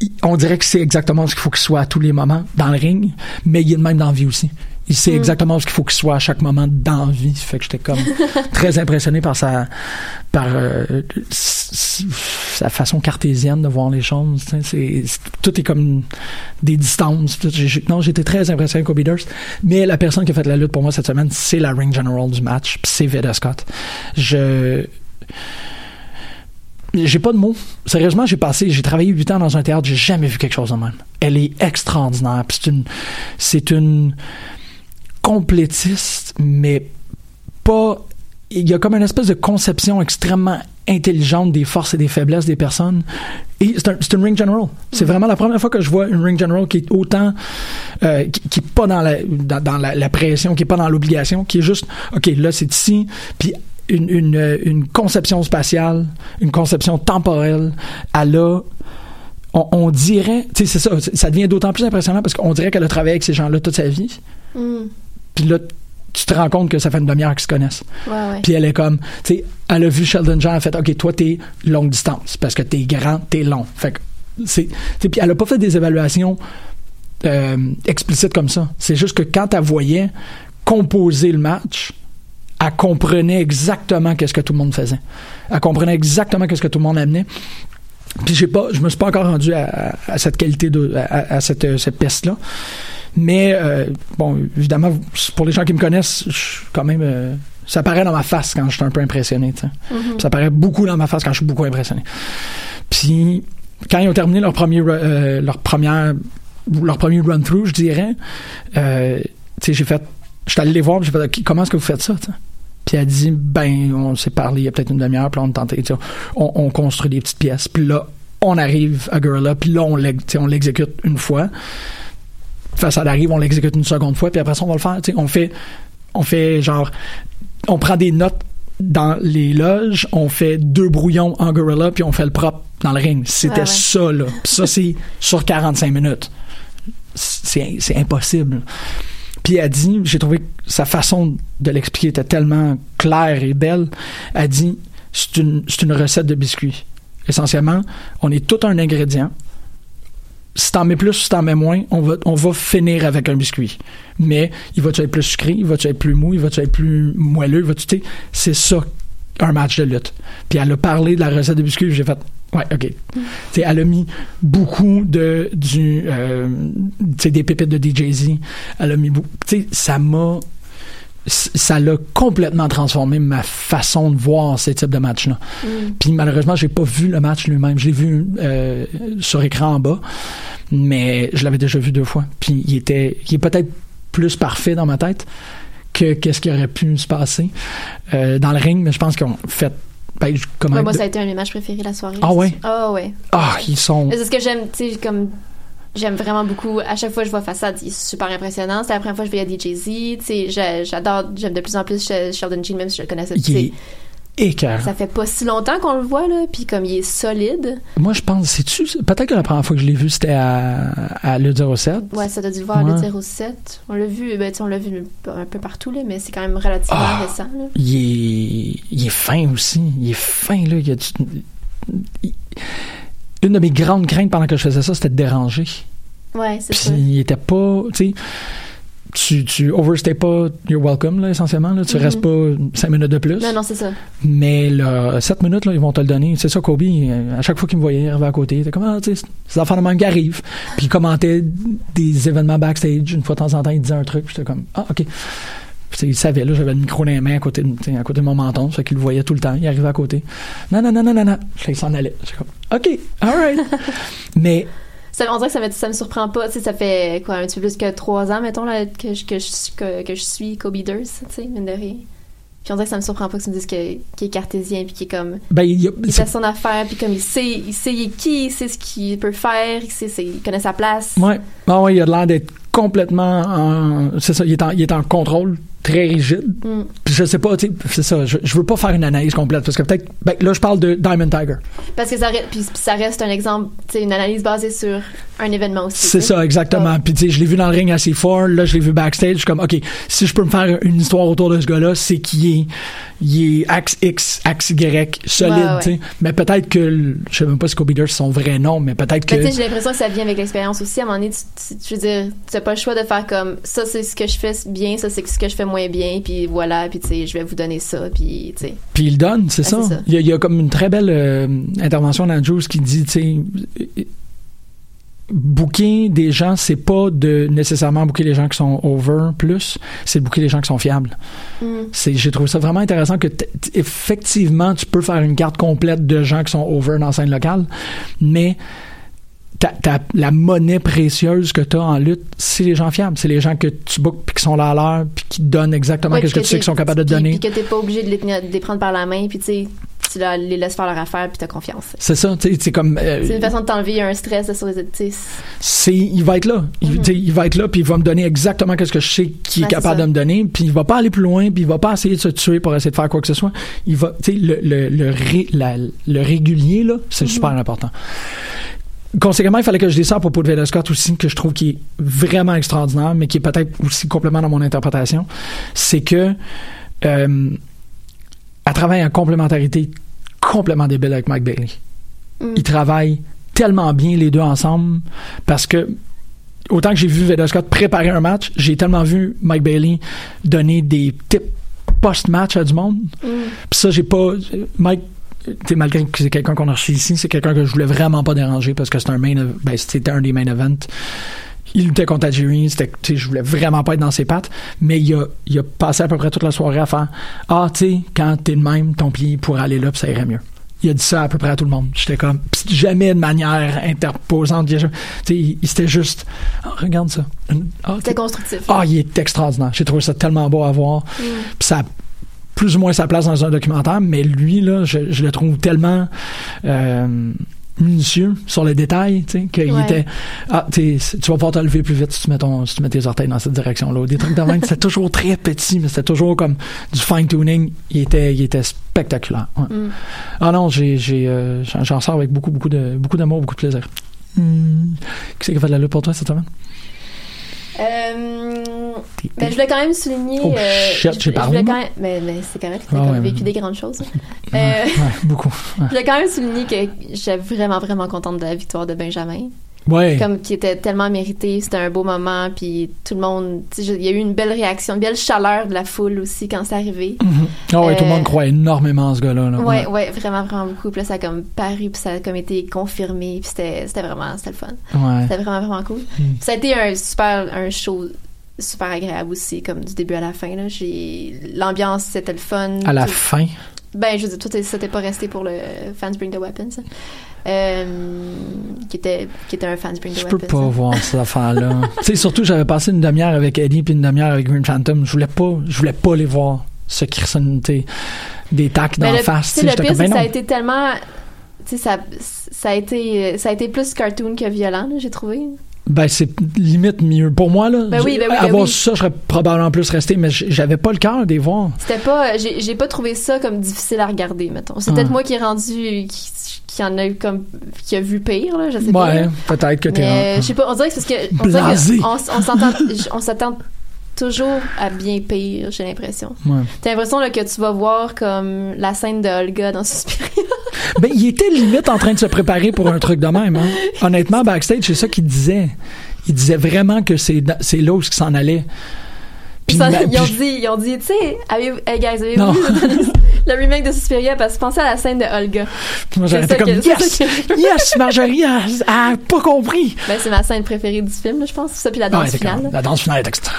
il- on dirait que c'est exactement ce qu'il faut qu'il soit à tous les moments dans le ring, mais il est de même dans la vie aussi. Il sait Mm. exactement ce qu'il faut qu'il soit à chaque moment dans la vie. Fait que j'étais comme très impressionné par sa par euh, sa façon cartésienne de voir les choses. C'est- tout est comme des distances. Tout. Non, j'étais très impressionné Kobe Durst. Mais la personne qui a fait la lutte pour moi cette semaine, c'est la ring general du match, c'est Veda Scott. Je j'ai pas de mots. Sérieusement, j'ai passé, j'ai travaillé huit ans dans un théâtre, j'ai jamais vu quelque chose de même. Elle est extraordinaire. C'est une, c'est une complétiste, mais pas. Il y a comme une espèce de conception extrêmement intelligente des forces et des faiblesses des personnes. Et c'est un, une ring general. C'est vraiment la première fois que je vois une ring general qui est autant, euh, qui, qui est pas dans la, dans, dans la, la pression, qui est pas dans l'obligation, qui est juste, ok, là c'est ici, puis une, une, euh, une conception spatiale, une conception temporelle, elle a on, on dirait, tu sais, c'est ça, ça devient d'autant plus impressionnant parce qu'on dirait qu'elle a travaillé avec ces gens-là toute sa vie. Mm. Puis là, tu te rends compte que ça fait une demi-heure qu'ils se connaissent. Ouais, ouais. Puis elle est comme, tu sais, elle a vu Sheldon John, elle a fait, OK, toi, t'es longue distance parce que t'es grand, t'es long. Fait que, c'est, puis elle a pas fait des évaluations euh, explicites comme ça. C'est juste que quand elle voyait composer le match, elle comprenait exactement qu'est-ce que tout le monde faisait. Elle comprenait exactement qu'est-ce que tout le monde amenait. Puis j'ai pas, je me suis pas encore rendu à, à cette qualité de, à, à cette, euh, cette peste-là. Mais euh, bon, évidemment, pour les gens qui me connaissent, je suis quand même. euh, ça paraît dans ma face quand je suis un peu impressionné. Mhm. Ça paraît beaucoup dans ma face quand je suis beaucoup impressionné. Puis quand ils ont terminé leur premier, euh, leur première, leur premier run-through, je dirais, tu sais, j'ai fait, je suis allé les voir, puis j'ai fait, comment est-ce que vous faites ça? Puis elle dit, ben, on s'est parlé il y a peut-être une demi-heure, puis là, on sais, on, on construit des petites pièces, puis là, on arrive à Gorilla, puis là, on l'exécute une fois. Façade arrive, on l'exécute une seconde fois, puis après ça, on va le faire, tu sais, on fait, on fait genre, on prend des notes dans les loges, on fait deux brouillons en Gorilla, puis on fait le propre dans le ring. C'était ouais. ça, là. Puis ça, c'est sur 45 minutes. C'est impossible. Puis elle dit, j'ai trouvé que sa façon de l'expliquer était tellement claire et belle. Elle dit, c'est une, c'est une recette de biscuits. Essentiellement, on est tout un ingrédient. Si t'en mets plus, si t'en mets moins, on va, on va finir avec un biscuit. Mais il va-tu être plus sucré, il va-tu être plus mou, il va-tu être plus moelleux, il va-tu, c'est ça, un match de lutte. Puis elle a parlé de la recette de biscuits, j'ai fait, ouais, ok. Elle a mis beaucoup de, du, euh, tu sais, des pépites de DJZ. Elle a mis beaucoup, tu sais, ça m'a, ça l'a complètement transformé ma façon de voir ces types de matchs-là. Mm. Puis malheureusement, j'ai pas vu le match lui-même. Je l'ai vu euh, sur écran en bas, mais je l'avais déjà vu deux fois. Puis il était, il est peut-être plus parfait dans ma tête que qu'est-ce qui aurait pu se passer euh, dans le ring. Mais je pense qu'on fait ben, Ouais, moi, ça a été un de mes matchs préférés la soirée. Ah ouais? Ah ouais. Ah, ils sont. C'est ce que j'aime, tu sais, comme. J'aime vraiment beaucoup. À chaque fois que je vois Façade, il est super impressionnant. C'est la première fois que je vais à sais, j'a- j'adore, j'aime de plus en plus Sh- Sheldon Jean, même si je le connaissais. Il est écœurant. Ça fait pas si longtemps qu'on le voit, là. Puis comme il est solide. Moi, je pense, c'est-tu, peut-être que la première fois que je l'ai vu, c'était à, à le 07. Ouais, ça doit dû le voir, Ouais. le 07. On l'a vu, ben, on l'a vu un peu partout, là, mais c'est quand même relativement Ah. récent, là. Il est, il est fin aussi. Il est fin, là. Il y a du- il- Une de mes grandes craintes pendant que je faisais ça, c'était de déranger. Ouais, c'est Puis ça. il était pas, tu sais, tu, tu overstay pas your welcome, là, essentiellement. Là. Tu Mhm. restes pas cinq minutes de plus. Non, non, c'est ça. Mais là, 7 minutes, là, ils vont te le donner. C'est ça, Kobe, à chaque fois qu'il me voyait, il arrivait à côté. Il était comme, ah, tu sais, c'est enfants de même qui arrivent. Puis il commentait des événements backstage. Une fois de temps en temps, il disait un truc. Puis j'étais comme, ah, OK. Il savait, là, j'avais le micro dans les mains à côté de, à côté de mon menton. Ça qu'il le voyait tout le temps. Il arrivait à côté. Non, non, non, non, non, non. Il s'en allait. J'étais comme, OK, all right. Mais Ça, on dirait que ça me, ça me surprend pas. Tu sais, ça fait quoi, un petit peu plus que trois ans, mettons, là, que, je, que, je, que, que je suis Kobe Durst, tu sais, mine de rien. Puis on dirait que ça me surprend pas que tu me dises qu'il est cartésien, puis qu'il est comme. Ben, il a- il fait son affaire, puis comme il sait, il sait il est qui, il sait ce qu'il peut faire, il, sait, il connaît sa place. Ouais. Ah ouais, il a l'air d'être complètement en, c'est ça, il est en, il est en contrôle très rigide. Mm. Puis je sais pas, c'est ça, je, je veux pas faire une analyse complète parce que peut-être, ben, là, je parle de Diamond Tiger. Parce que ça, re- puis, puis ça reste un exemple, sais, une analyse basée sur un événement aussi. C'est ça, exactement. Puis, tu sais, je l'ai vu dans le ring assez fort. Là, je l'ai vu backstage. Je suis comme, OK, si je peux me faire une histoire autour de ce gars-là, c'est qu'il est, il est axe X, axe Y, solide, Ouais, ouais. Mais peut-être que, je sais même pas si Kobe Durst, c'est son vrai nom, mais peut-être que. Mais tu sais, j'ai l'impression que ça vient avec l'expérience aussi. À un moment donné, tu, tu- je veux dire, tu pas le choix de faire comme ça, c'est ce que je fais bien, ça, c'est ce que je fais moins bien, puis voilà, puis tu sais, je vais vous donner ça, puis tu sais. Puis il donne, c'est Ah, ça. Il, y a, il y a comme une très belle euh, intervention d'Andrews qui dit, tu sais, booker des gens, c'est pas de nécessairement booker les gens qui sont over plus, c'est de booker les gens qui sont fiables. Mm. C'est, j'ai trouvé ça vraiment intéressant que effectivement tu peux faire une carte complète de gens qui sont over dans la scène locale, mais ta- ta- la monnaie précieuse que tu as en lutte, c'est les gens fiables, c'est les gens que tu bookes puis qui sont là à l'heure puis qui te donnent exactement Ouais, qu'est-ce que tu sais qu'ils sont capables de te donner. Puis que t'es pas obligé de les, tenir- de les prendre par la main, puis tu sais, tu les laisses faire leur affaire, puis t'as confiance. C'est ça, tu c'est comme euh, C'est une façon de t'enlever un stress sur les. tu c'est il va être là il, tu sais, il va être là puis il va me donner exactement qu'est-ce que je sais qu'il est capable de me donner puis il va pas aller plus loin puis il va pas essayer de se tuer pour essayer de faire quoi que ce soit il va tu sais le le le, ré- la- le régulier là c'est Mhm. super important Conséquemment, il fallait que je dise ça à propos de Vader Scott aussi, que je trouve qui est vraiment extraordinaire, mais qui est peut-être aussi complètement dans mon interprétation. C'est que, euh, elle travaille en complémentarité complètement débile avec Mike Bailey. Mm. Ils travaillent tellement bien les deux ensemble parce que autant que j'ai vu Vader Scott préparer un match, j'ai tellement vu Mike Bailey donner des tips post-match à du monde. Mm. Puis ça, j'ai pas. Mike, malgré que c'est quelqu'un qu'on a reçu ici, c'est quelqu'un que je voulais vraiment pas déranger parce que c'est un main. Ben, c'était un des main events. Il luttait contre Jerry, c'était, je voulais vraiment pas être dans ses pattes, mais il a, il a passé à peu près toute la soirée à faire Ah, tu sais, quand t'es de même, ton pied pourrait aller là, puis ça irait mieux. Il a dit ça à peu près à tout le monde. J'étais comme, pis jamais de manière interposante. Tu sais, il- il- c'était juste, Ah, regarde ça. Ah, C'était constructif. ah, il est extraordinaire. J'ai trouvé ça tellement beau à voir. Mm. Ça plus ou moins sa place dans un documentaire, mais lui, là, je, je le trouve tellement euh, minutieux sur les détails, tu sais, qu'il Ouais. était... Ah, tu sais, tu vas pouvoir te lever plus vite si tu mets, ton, si tu mets tes orteils dans cette direction-là. Des trucs de même, c'était toujours très petit, mais c'était toujours comme du fine-tuning. Il était, il était spectaculaire. ouais. Mm. Ah non, j'ai, j'ai, euh, j'en, sors avec beaucoup, beaucoup, de, beaucoup d'amour, beaucoup de plaisir. Hmm. Qui c'est qui a fait de la lutte pour toi cette semaine? Euh, ben, je voulais quand même souligner. Oh, euh, shit, je- quand même- Mais, mais c'est correct, t'as Ah comme ouais, vécu mais- des grandes choses. Euh, Ouais, beaucoup. Je voulais quand même souligner que j'étais vraiment, vraiment contente de la victoire de Benjamin. Ouais. Comme qui était tellement mérité, c'était un beau moment, puis tout le monde, il y a eu une belle réaction, une belle chaleur de la foule aussi quand c'est arrivé. Ah ouais, tout le Euh, monde croit énormément en ce gars-là. là. Ouais, ouais, vraiment, vraiment beaucoup. Puis là, ça a comme paru, puis ça a comme été confirmé, puis c'était c'était vraiment, c'était le fun. Ouais. C'était vraiment, vraiment cool. Mm. Ça a été un super, un show super agréable aussi, comme du début à la fin. Là. J'ai... L'ambiance, c'était le fun. À la Tout- fin? Ben, je veux dire, est- ça t'est pas resté pour le Fans Bring the Weapons. ça. Euh, qui, était, qui était un Fans Bring the Je peux Weapons. pas voir cette affaire-là. tu sais, surtout, j'avais passé une demi-heure avec Eddie puis une demi-heure avec Green Phantom. Je voulais pas, je voulais pas les voir. Ce qui ressemble, tu sais, des tacs Ben, d'en le, face. le pire, ben ça a été tellement. Tu sais, ça, ça, a été, ça a été plus cartoon que violent, j'ai trouvé. Ben, c'est limite mieux. Pour moi, là, Ben oui, ben oui, ben avoir oui. ça, je serais probablement plus resté, mais j'avais pas le cœur de les voir. C'était pas. J'ai, j'ai pas trouvé ça comme difficile à regarder, mettons. C'est Ah. peut-être moi qui est rendu. Qui, qui en a eu comme. qui a vu pire, là, je sais pas. Ouais, peut-être que t'es je sais pas, on dirait que c'est parce que. On, on, s'attend toujours à bien pire, j'ai l'impression. Ouais. T'as l'impression là, que tu vas voir comme la scène de Olga dans Suspiria. Ben, il était limite en train de se préparer pour un truc de même. Hein. Honnêtement, backstage, c'est ça qu'il disait. Il disait vraiment que c'est là où s'en allait. Puis, Ça, ma- ils, ont puis- dit, ils ont dit, tu sais, avez- hey guys, avez-vous Non. vu le, remake de Suspiria? Parce que pensez à la scène de Olga. moi, ça comme que- yes, que- yes, Marjorie a, a pas compris. Ben, c'est ma scène préférée du film, je pense. Ça, puis la danse Ah, c'est finale. La danse finale est extra-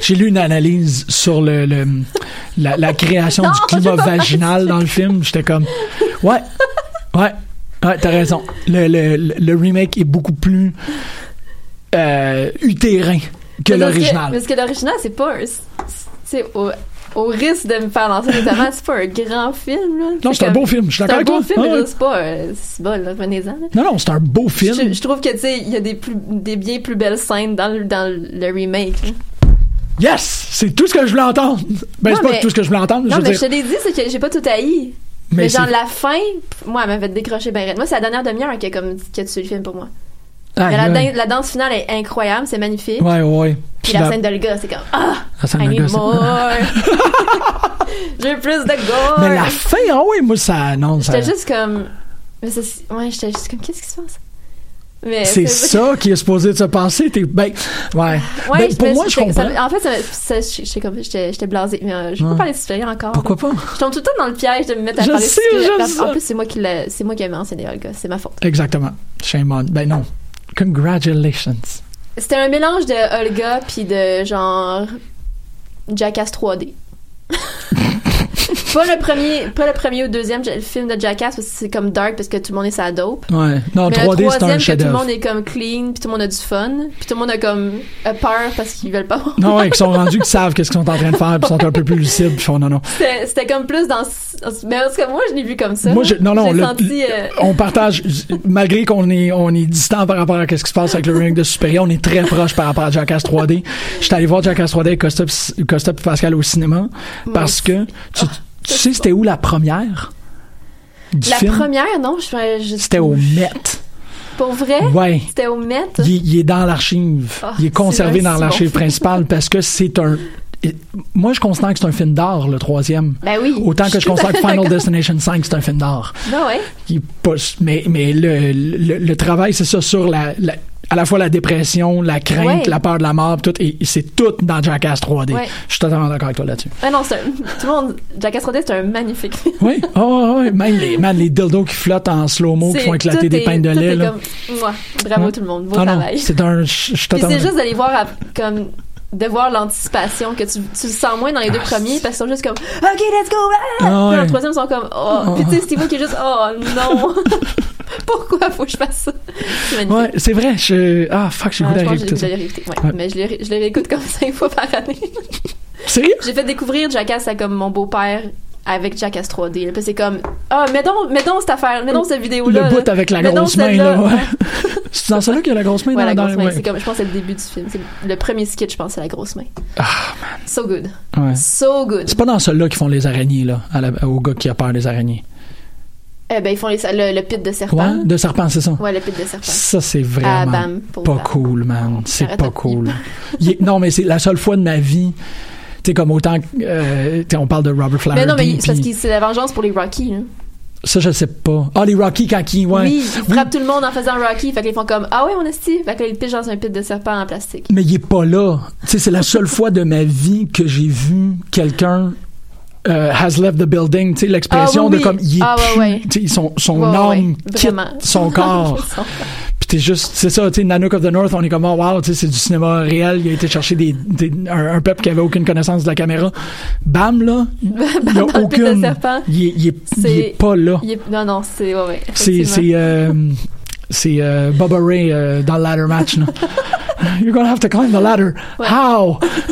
J'ai lu une analyse sur le, le- la, la création Non, du climat vaginal dans le film. J'étais comme, ouais, ouais, ouais, t'as raison. Le, le, remake est beaucoup plus euh, utérin que l'original. Parce que l'original, c'est pas un. C'est au, au risque de me faire lancer notamment, c'est pas un grand film, là. Non, c'est un beau film, je suis C'est d'accord un avec beau toi. film, Ah mais ouais. là, c'est pas. euh, c'est bon, là, revenez-en. Non, non, c'est un beau film. Je, je trouve que, tu sais, il y a des, plus, des bien plus belles scènes dans le, dans le remake. là. Yes! C'est tout ce que je voulais entendre. Ben, c'est pas mais- tout ce que je voulais entendre. Non, je mais je te l'ai dit, c'est que j'ai pas tout haï. Mais Mais, genre, la fin, moi, elle m'avait décroché ben raide. Moi, c'est la dernière demi-heure qui a, comme, qui a tué le film pour moi. La, danse finale est incroyable, c'est magnifique. Ouais, ouais. Puis la scène de le gars, c'est comme Ah! La scène I de need more! J'ai plus de gore! Mais la fin, ah oui, moi, ça. Non, ça. J'étais juste comme. Mais ouais, j'étais juste comme, qu'est-ce qui se passe? C'est ça qui est supposé de se passer. T'es, ben, ouais. Ouais, Ben, pour moi, je comprends. ça- en fait, ça- ça- j'étais blasée. Mais euh, je peux Ouais. pas parler de encore. Pourquoi pas? Je tombe tout le temps dans le piège de me mettre à Je parler sais, de je En plus, c'est moi qui c'est moi qui ai mentionné Olga. C'est ma faute. Exactement. Shame on. Ben non. Congratulations. C'était un mélange de Olga puis de genre Jackass 3D. pas le premier, pas le premier ou deuxième le film de Jackass parce que c'est comme dark parce que tout le monde est sa dope. Ouais. Non, Mais 3D, le c'est un que tout le monde est comme clean puis tout le monde a du fun puis tout le monde a comme a peur parce qu'ils veulent pas. Non, ouais, qui sont rendus, qui savent qu'est-ce qu'ils sont en train de faire, puis sont un peu plus lucides, puis font non, non. C'était comme plus dans mais en tout cas moi je l'ai vu comme ça. Moi, je, non, non, le- senti, euh, on partage, malgré qu'on est, on est distant par rapport à ce qui se passe avec le remake de Superior, on est très proche par rapport à Jackass 3D. J'étais allé voir Jackass 3D avec Costa, Costa Pascal au cinéma, parce que, tu, tu sais, c'était où la première? Du la film? première non, je, je C'était au Met. pour vrai? Ouais. C'était au Met? Il, est- il est dans l'archive. Ah, il est conservé dans l'archive bon principale parce que c'est un. Moi, je considère que c'est un film d'art, le troisième. Ben oui. Autant que je à considère que Final. Destination 5, c'est un film d'art. Ben ouais. Mais mais le, le, le travail, c'est ça, sur la, la- à la fois la dépression, la crainte, Ouais. la peur de la mort, tout, et c'est tout dans Jackass 3D. Ouais. Je suis totalement d'accord avec toi là-dessus. Ah non, c'est un- tout le monde. Jackass 3D, c'est un magnifique film. Oui, oh, ouais, même les, man, les dildos qui flottent en slow-mo, qui C'est- font éclater des pains de lait. est là. comme- Mouah, bravo Ouais. tout le monde, beau Ah travail. c'est un. Je je suis Puis totalement. c'est juste d'aller voir à- comme de voir l'anticipation que tu, tu le sens moins dans les deux premiers parce qu'ils sont juste comme OK, let's go. ah! Ah Puis dans le troisième ils sont comme oh, puis tu sais Steve qui est juste oh non. Pourquoi faut que je fasse ça? C'est. Ouais, c'est vrai. Je... Ah, fuck, j'ai Ah, goût réécouter l'ai ça. ouais. Ouais. Mais je les, je les réécoute comme cinq fois par année. Sérieux? J'ai fait découvrir Jackass à comme mon beau-père avec Jackass 3D. là. Puis c'est comme ah, mets donc cette affaire, mets donc cette vidéo là. Le bout avec la grosse main, là. Ouais. c'est dans celui-là qu'il y a la grosse main Ouais, dans, la grosse main. ouais. C'est comme, je pense c'est le début du film. C'est le premier sketch, je pense, c'est la grosse main. Ah, So good. Ouais. So good. C'est pas dans celui-là qu'ils font les araignées, là, à la- au gars qui a peur des araignées. Eh ben, ils font les, le, le pit de serpent. Ouais, de serpent, c'est ça. Ouais, le pit de serpent. Ça, c'est Ah, vraiment bam, pour pas bam. cool, man. C'est pas cool. Il est- non, mais c'est la seule fois de ma vie. Tu sais, comme autant. Euh, on parle de Robert Flaherty. Mais non, mais c'est parce que c'est la vengeance pour les Rocky. Là. Ça, je sais pas. Ah, les Rocky, quand ils. Ouais. Oui, ils frappent tout le monde en faisant Rocky. Fait qu'ils font comme Ah ouais, on est Fait que là, ils pitchent dans un pit de serpent en plastique. Mais il est pas là. Tu sais, c'est la seule fois de ma vie que j'ai vu quelqu'un euh, has left the building. Tu sais, l'expression Ah oui, de comme il est Ah ouais, ouais. tu sais, son, son Ouais, âme quitte son corps. Son corps. T'es juste, c'est ça, tu sais, Nanook of the North, on est comme, oh, wow, tu sais, c'est du cinéma réel. Il a été chercher des, des- un, un peuple qui avait aucune connaissance de la caméra. Bam, là, il a aucune. serpent. Il est, il est, il C'est- est pas là. Il est- Non, non, c'est. Ouais, ouais. C'est, c'est, euh, c'est euh, Bubba Ray euh, dans le ladder match. Là. You're gonna have to climb the ladder. Ouais. How?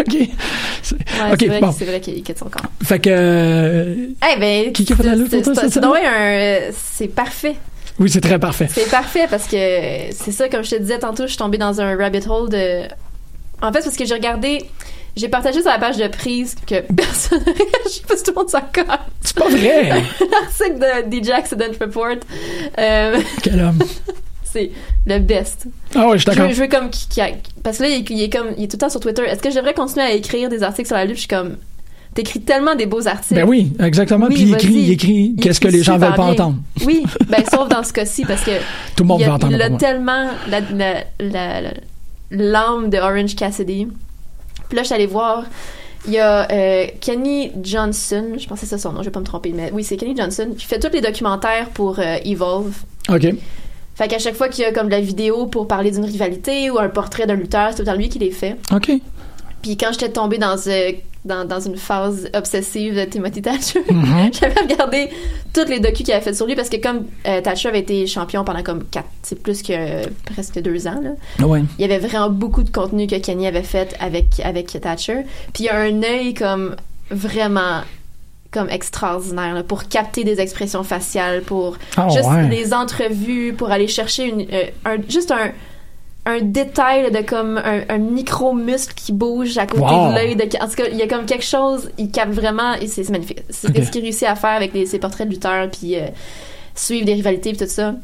ok. C'est- Ouais, ok, c'est vrai, bon. vrai qu'il quitte son corps. Fait que. euh, Eh ben, Qui qui a fait la lutte C'est parfait. Oui, c'est très parfait. C'est parfait parce que c'est ça, comme je te disais tantôt, je suis tombée dans un rabbit hole de. En fait, parce que j'ai regardé. J'ai partagé sur la page de prise que personne n'a réagi parce que tout le monde s'en. C'est pas vrai. L'article de DJ Accident Report. euh, Quel homme. c'est le best. Ah ouais, je suis Je d'accord. je veux comme qui- qui a- parce que là il, est- il est comme il est tout le temps sur Twitter. Est-ce que je devrais continuer à écrire des articles sur la lutte? Je suis comme t'écris tellement des beaux articles. Ben oui, exactement. Oui, Puis il écrit, il écrit qu'est-ce que les gens veulent pas bien. entendre. Oui, ben sauf dans ce cas-ci parce que Tout le monde veut entendre. il a tellement la, la, la- la- l'âme de Orange Cassidy. Puis là, je suis allée voir. Il y a euh, Kenny Johnson, je pensais que c'est son nom, je vais pas me tromper, mais oui, c'est Kenny Johnson, qui fait tous les documentaires pour euh, Evolve. OK. Fait qu'à chaque fois qu'il y a comme de la vidéo pour parler d'une rivalité ou un portrait d'un lutteur, c'est tout le temps lui qui les fait. OK. Puis quand j'étais tombée dans, euh, dans, dans une phase obsessive de Timothy Thatcher, Mhm. j'avais regardé toutes les docus qu'il avait fait sur lui parce que comme euh, Thatcher avait été champion pendant comme quatre, c'est plus que euh, presque deux ans, là, Ouais. il y avait vraiment beaucoup de contenu que Kenny avait fait avec, avec Thatcher. Puis il y a un œil comme vraiment comme extraordinaire là, pour capter des expressions faciale, pour Ah, juste ouais. les entrevues, pour aller chercher une, euh, un, juste un, un détail de comme un, un micro muscle qui bouge à côté Wow. de l'œil. De, en tout cas, il y a comme quelque chose, il capte vraiment, et c'est magnifique. C'est ce qu'il réussit à faire avec les, ses portraits de lutteurs, puis euh, suivre des rivalités, puis tout ça.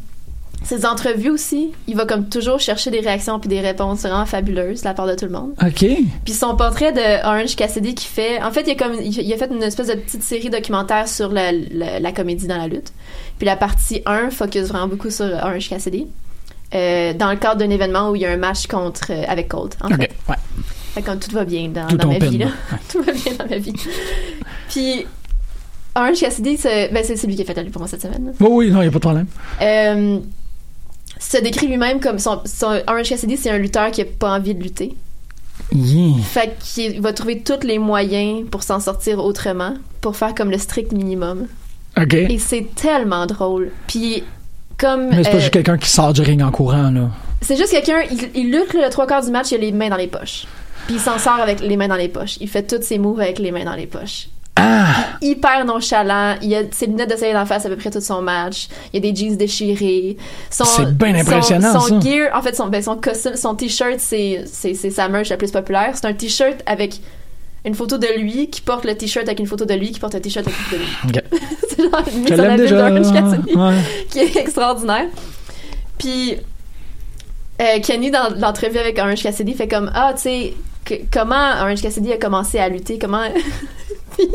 Ses entrevues aussi, il va comme toujours chercher des réactions puis des réponses vraiment fabuleuses de la part de tout le monde. OK. Puis son portrait de Orange Cassidy qui fait, en fait, il a comme il a fait une espèce de petite série documentaire sur la, la, la comédie dans la lutte. Puis la partie 1 focus vraiment beaucoup sur Orange Cassidy. Euh, dans le cadre d'un événement où il y a un match contre euh, avec Colt. En. Ouais. Fait comme tout va bien dans, ma vie. Là. ouais. tout va bien dans ma vie. Puis Orange Cassidy, c'est ben, lui qui a fait la lutte pour moi cette semaine. là. Oui, oui, non, il n'y a pas de problème. Euh, se décrit lui-même comme son, son- Orange Cassidy, c'est un lutteur qui a pas envie de lutter. Yeah. Fait qu'il va trouver tous les moyens pour s'en sortir autrement, pour faire comme le strict minimum. OK. Et c'est tellement drôle. Puis comme Mais c'est pas euh, juste quelqu'un qui sort du ring en courant, là. c'est juste quelqu'un, il, il lutte le trois quarts du match, il a les mains dans les poches. Puis il s'en sort avec les mains dans les poches. Il fait tous ses moves avec les mains dans les poches. Ah! Hyper nonchalant. Il a ses lunettes de soleil d'en face à peu près tout son match. Il y a des jeans déchirés. C'est bien impressionnant, Son, ça. gear, en fait, son, ben, son costume, son t-shirt, c'est, c'est, c'est sa merch la plus populaire. C'est un t-shirt avec une photo de lui qui porte le t-shirt avec une photo de lui qui porte un t-shirt avec une photo de lui. OK. c'est genre une mise en d'Orange Cassidy Ouais. qui est extraordinaire. Puis euh, Kenny dans l'entrevue avec Orange Cassidy fait comme ah tu sais comment Orange Cassidy a commencé à lutter comment Puis,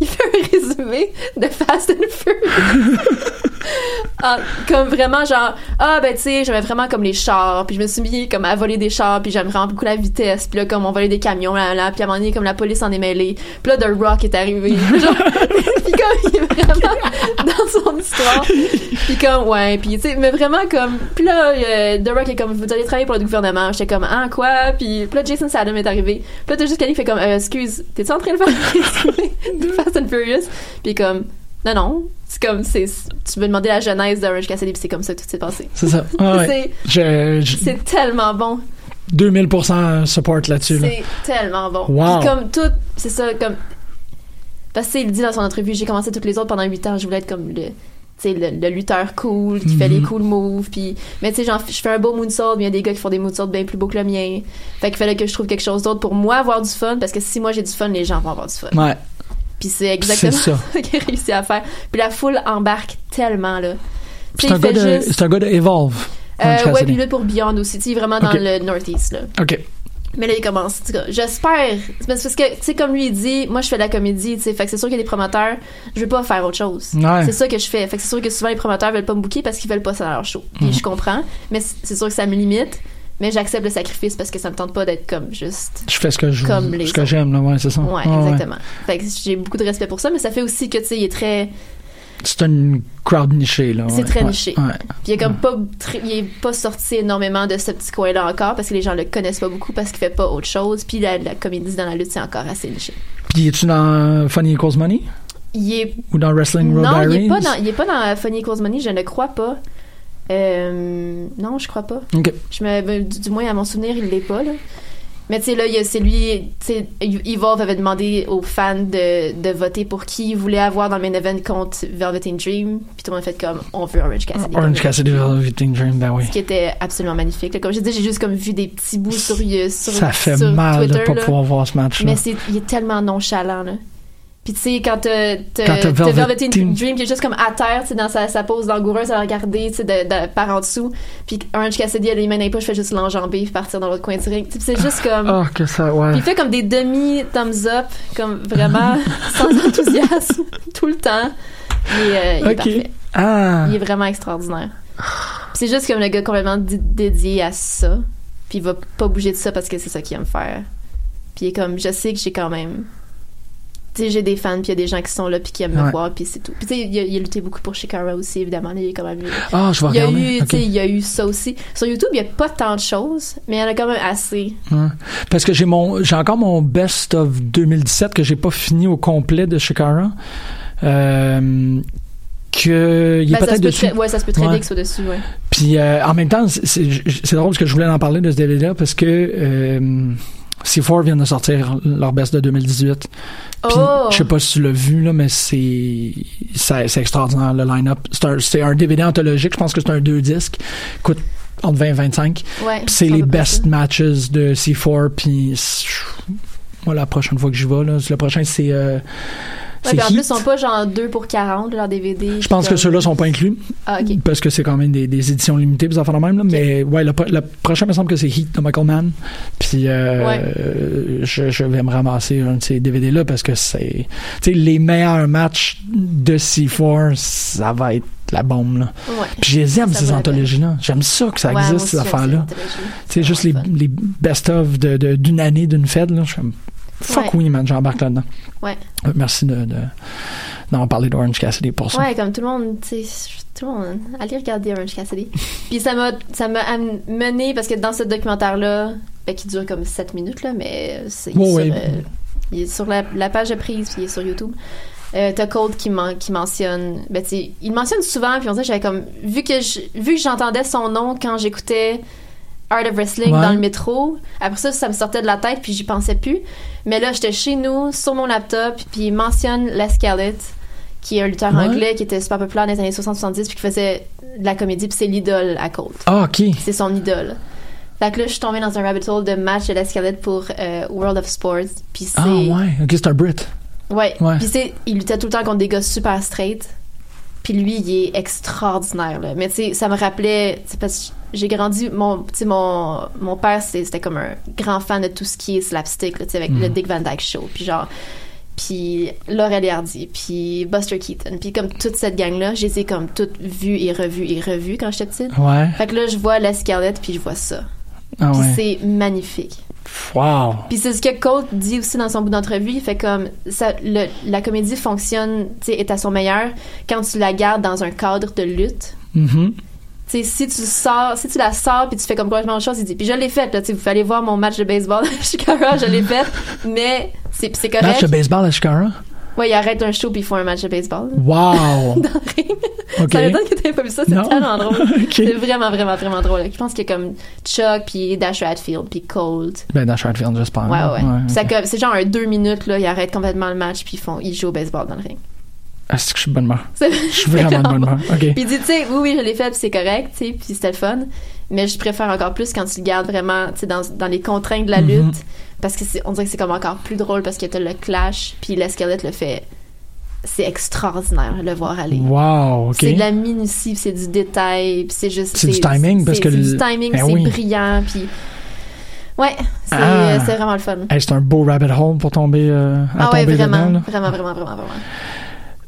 il fait un résumé de Fast and Furious. Ah, comme vraiment genre ah ben tu sais j'aimais vraiment comme les chars puis je me suis mis comme à voler des chars puis j'aime vraiment beaucoup la vitesse puis là comme on volait des camions là, là puis à un moment donné comme la police en est mêlée. Puis là The Rock est arrivé. Genre puis comme il est vraiment dans son histoire. Puis comme ouais puis tu sais mais vraiment comme puis là euh, The Rock est comme vous allez travailler pour le gouvernement. J'étais comme ah quoi? Puis puis là Jason Statham est arrivé. Puis là t'as juste Kenny qui fait comme euh, excuse t'es-tu en train de faire un résumé? de Fast and Furious puis comme non non c'est comme c'est tu veux demander la genèse d'Orange Cassidy puis c'est comme ça que tout s'est passé C'est ça. Ah ouais. Je, je- c'est tellement bon 2000% support là-dessus. Là. c'est tellement bon. Wow. Puis comme tout, c'est ça, comme. Parce que tu sais, il dit dans son entrevue, j'ai commencé toutes les autres pendant 8 ans, je voulais être comme le. Tu sais, le, le lutteur cool, qui fait les cool moves, puis... Mais tu sais, genre, je fais un beau moonsault, mais il y a des gars qui font des moonsaults bien plus beaux que le mien. Fait qu'il fallait que je trouve quelque chose d'autre pour moi avoir du fun, parce que si moi j'ai du fun, les gens vont avoir du fun. Ouais. Puis c'est exactement ça. ça qu'il a réussi à faire. Puis la foule embarque tellement, là. C'est un, gars de- juste- un gars de Evolve. Euh, ouais, puis là pour Beyond aussi, tu vraiment dans le Northeast, là. OK. Mais là, il commence. En tout cas, J'espère. Parce que, tu sais, comme lui, il dit, moi, je fais de la comédie, tu sais. Fait que c'est sûr qu'il y a des promoteurs, je veux pas faire autre chose. Ouais. C'est ça que je fais. Fait que c'est sûr que souvent, les promoteurs veulent pas me booker parce qu'ils veulent pas ça dans leur show. Puis Mhm. je comprends. Mais c'est sûr que ça me limite. Mais j'accepte le sacrifice parce que ça me tente pas d'être comme juste. Je fais ce que je Comme les ce que j'aime, là, ouais, c'est ça. Ouais, exactement. Fait que j'ai beaucoup de respect pour ça, mais ça fait aussi que, tu sais, il est très. C'est une crowd nichée, là. C'est très niché. Ouais. Puis il est comme pas, il est pas sorti énormément de ce petit coin-là encore parce que les gens le connaissent pas beaucoup parce qu'il fait pas autre chose. Puis la, la comédie dans la lutte, c'est encore assez niché. Puis es-tu dans Funny Equals Money? Il est Ou dans Wrestling Road non, il est pas dans, il est pas dans Funny Equals Money, je ne crois pas. Euh, non, je crois pas. Je me, ben, du, du moins à mon souvenir, il l'est pas là. Mais tu sais là, c'est lui, tu sais, Evolve avait demandé aux fans de, de voter pour qui ils voulaient avoir dans le main event contre Velvet in Dream, puis tout le monde a fait comme on veut Orange Cassidy. Orange Cassidy, Velvet Dream, ben oui. ce qui était absolument magnifique. là. Comme j'ai dit, j'ai juste comme vu des petits bouts sur, sur, Ça fait sur mal de pas là. pouvoir voir ce match-là. Mais c'est, il est tellement nonchalant, là. Puis tu sais, quand t'as, Velvet Dream. Qui est juste comme à terre, tu sais, dans sa, sa pose langoureuse à regarder, tu sais, de, de- par en dessous. Puis Orange Cassidy a les mains dans les poches, fait juste l'enjamber, puis partir dans l'autre coin sais, c'est juste comme... Oh, que ça, ouais. Puis il fait comme des demi thumbs up, comme vraiment sans enthousiasme, tout le temps. Est, euh, il est parfait. Ah. Il est vraiment extraordinaire. C'est juste comme le gars complètement dé- dédié à ça. Puis il va pas bouger de ça parce que c'est ça qu'il aime faire. Puis il est comme, je sais que j'ai quand même. J'ai des fans, puis il y a des gens qui sont là, puis qui aiment Ouais. me voir, puis c'est tout. Puis tu sais, il, a- il a lutté beaucoup pour Shikara aussi, évidemment. il est quand même. Ah, je vais il y a regarder, eu, il y a eu ça aussi. Sur YouTube, il y a pas tant de choses, mais il y en a quand même assez. Ouais. Parce que j'ai mon j'ai encore mon best of 2017 que j'ai pas fini au complet de Shikara. Euh, que il Ben, peut-être peut dessus. ouais, ça se peut très Ouais. bien soit dessus, ouais. Puis euh, en même temps, c'est- drôle parce que je voulais en parler de ce DVD-là parce que euh, C4 vient de sortir leur best de 2018. Puis Oh! je sais pas si tu l'as vu là, mais c'est c'est extraordinaire le line-up. C'est un, DVD anthologique. Je pense que c'est un deux disques. Coûte entre 20 et 25. Ouais, Puis c'est les best matches de C4. Puis moi la prochaine fois que j'y vais là, le prochain c'est euh, Ouais, puis en plus, ils sont pas genre 2 pour 40, leur DVD. Je pense que ceux-là sont pas inclus. Ah, ok. Parce que c'est quand même des, des éditions limitées, des affaires de même. Là. Mais ouais, le, le prochain, il me semble que c'est Heat de Michael Mann. Puis euh, Ouais. je, je vais me ramasser un de ces DVD-là parce que c'est. Tu sais, les meilleurs matchs de C4, ça va être la bombe. Là. Ouais. Puis je les aime, Ça ces vaut la anthologies-là. J'aime ça que ça Ouais, existe, ces affaires-là. anthologies. Tu sais, juste les, de- de- d'une année, d'une fête. Là. Je suis. Fuck Ouais. oui, man, j'embarque là-dedans. Ouais. Euh, Merci de, de, d'en parler d'Orange Cassidy pour ça. Ouais, comme tout le monde, tu sais, tout le monde, allez regarder Orange Cassidy. Puis ça m'a, ça m'a amené, parce que dans ce documentaire-là, ben, qui dure comme 7 minutes, là, mais c'est sur, ouais. euh, il est sur la, la page de prise, puis il est sur YouTube. Euh, t'as Cold qui, men- qui mentionne, ben, tu sais, il mentionne souvent, puis on dirait que j'avais comme, vu que je- vu que j'entendais son nom quand j'écoutais Art of Wrestling Ouais. dans le métro, après ça, ça me sortait de la tête, puis j'y pensais plus. Mais là, j'étais chez nous, sur mon laptop, puis il mentionne Les Scarlett, qui est un lutteur Ouais. anglais qui était super populaire dans les années 60-70, puis qui faisait de la comédie, puis c'est l'idole à Colt. Ah, ok. C'est son idole. Fait que là, je suis tombée dans un rabbit hole de match de l'escalade pour euh, World of Sports. Puis c'est. Ah, ouais. Ok, c'est un Brit. Ouais. Ouais. Puis c'est. Il luttait tout le temps contre des gars super straight. Puis lui, il est extraordinaire, là. Mais tu sais, ça me rappelait. Parce que j'ai grandi. Mon, mon, mon père, c'était comme un grand fan de tout ce qui est slapstick, là, avec Mhm. le Dick Van Dyke Show. Puis genre. Puis Laurel Hardy, puis Buster Keaton, puis comme toute cette gang-là, je les ai comme toutes vues et revues et revues quand j'étais petite. Ouais. Fait que là, je vois la Scarlett, puis je vois ça. Ah, ouais. c'est magnifique. Wow. Puis c'est ce que Colt dit aussi dans son bout d'entrevue. Il fait comme ça, le- la comédie fonctionne, tu sais, est à son meilleur quand tu la gardes dans un cadre de lutte. Tu sais, si tu sors, si tu la sors puis tu fais comme complètement autre chose, il dit. Puis je l'ai fait, là, tu sais, vous allez voir mon match de baseball à Chicago, je l'ai fait, mais c'est c'est correct. Match de baseball à Chicago? Ouais, il arrête un show puis ils font un match de baseball. Wow. Dans le ring. Ok. Ça m'étonne que t'aies pas vu ça, c'est tellement drôle. Ok. C'est vraiment, vraiment, vraiment drôle. Je pense qu'il y a comme Chuck puis Dash Radfield puis Colt. Ben, dans Shardfield, j'espère. Ouais, ouais. ouais. Puis ça ok. comme- C'est genre un deux minutes, là, ils arrêtent complètement le match, puis ils, font, ils jouent au baseball dans le ring. Ah, c'est que je suis de bonne humeur. Je suis vraiment de bonne humeur. OK. Puis il dit, tu sais, oui, oui, je l'ai fait, puis c'est correct, tu sais, puis c'était le fun. Mais je préfère encore plus quand tu le gardes vraiment, tu sais, dans, dans les contraintes de la Mhm. lutte. Parce que c'est, on dirait que c'est comme encore plus drôle parce que t'as le clash, puis l'escalette le fait. C'est extraordinaire de le voir aller. Wow. C'est de la minutie, c'est du détail, puis c'est juste. C'est du timing, parce c'est- que c'est le- du timing, Ben c'est oui. brillant, puis. Ouais, c'est, Ah. euh, c'est vraiment le fun. Hey, c'est un beau rabbit hole pour tomber, euh, à Ah ouais, tomber vraiment, dedans. vraiment, vraiment, vraiment, vraiment.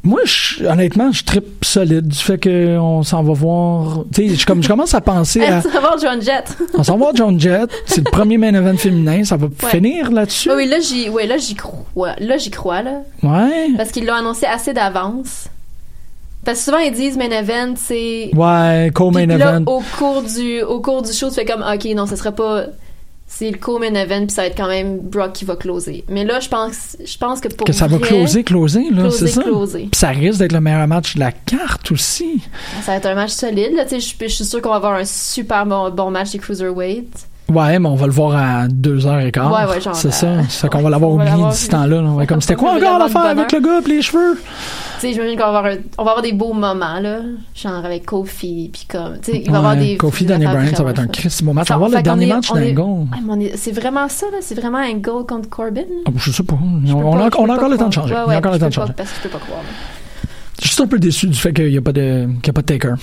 Moi, je- honnêtement, je trippe solide du fait qu'on s'en va voir. Tu sais, je, comme, je commence à penser à. tu vas voir John Jett. On s'en va voir John Jett. C'est le premier main event féminin. Ça va finir là-dessus. Oui, là, j'y, ouais, là, j'y crois. Là, j'y crois, là. Ouais. Parce qu'ils l'ont annoncé assez d'avance. Parce que souvent, ils disent main event, c'est. Ouais, co-main event. au cours du, au cours du show, tu fais comme, ok, non, ce sera pas. C'est le co-main event, puis ça va être quand même Brock qui va closer. Mais là, je pense, je pense que pour Que ça va closer, closer, là, c'est ça? closer. Puis ça risque d'être le meilleur match de la carte aussi. Ça va être un match solide, là. Tu sais, je, je suis sûre qu'on va avoir un super bon, bon match des Cruiserweight. Ouais, mais on va le voir à 2h15. Ouais, ouais, genre, C'est euh, ça. C'est qu'on va l'avoir oublié d'ici ce temps-là. Ouais, comme c'était quoi encore l'affaire avec le gars et les cheveux? Tu sais, j'imagine qu'on va avoir, un- on va avoir des beaux moments, là. Genre avec Kofi, puis comme. Tu sais, il va y avoir des. Kofi, Danny Bryan, ça va être un Christy beau match. On va voir le dernier est- match d'Angle. C'est vraiment ça, là. C'est vraiment Angle contre Corbin. Oh, Je sais pas. Je On, pas- a, on encore le temps de changer. On a encore le temps de changer. Parce que je peux pas croire. là. Je suis juste un peu déçu du fait qu'il n'y a pas de, qu'il y a pas de Taker.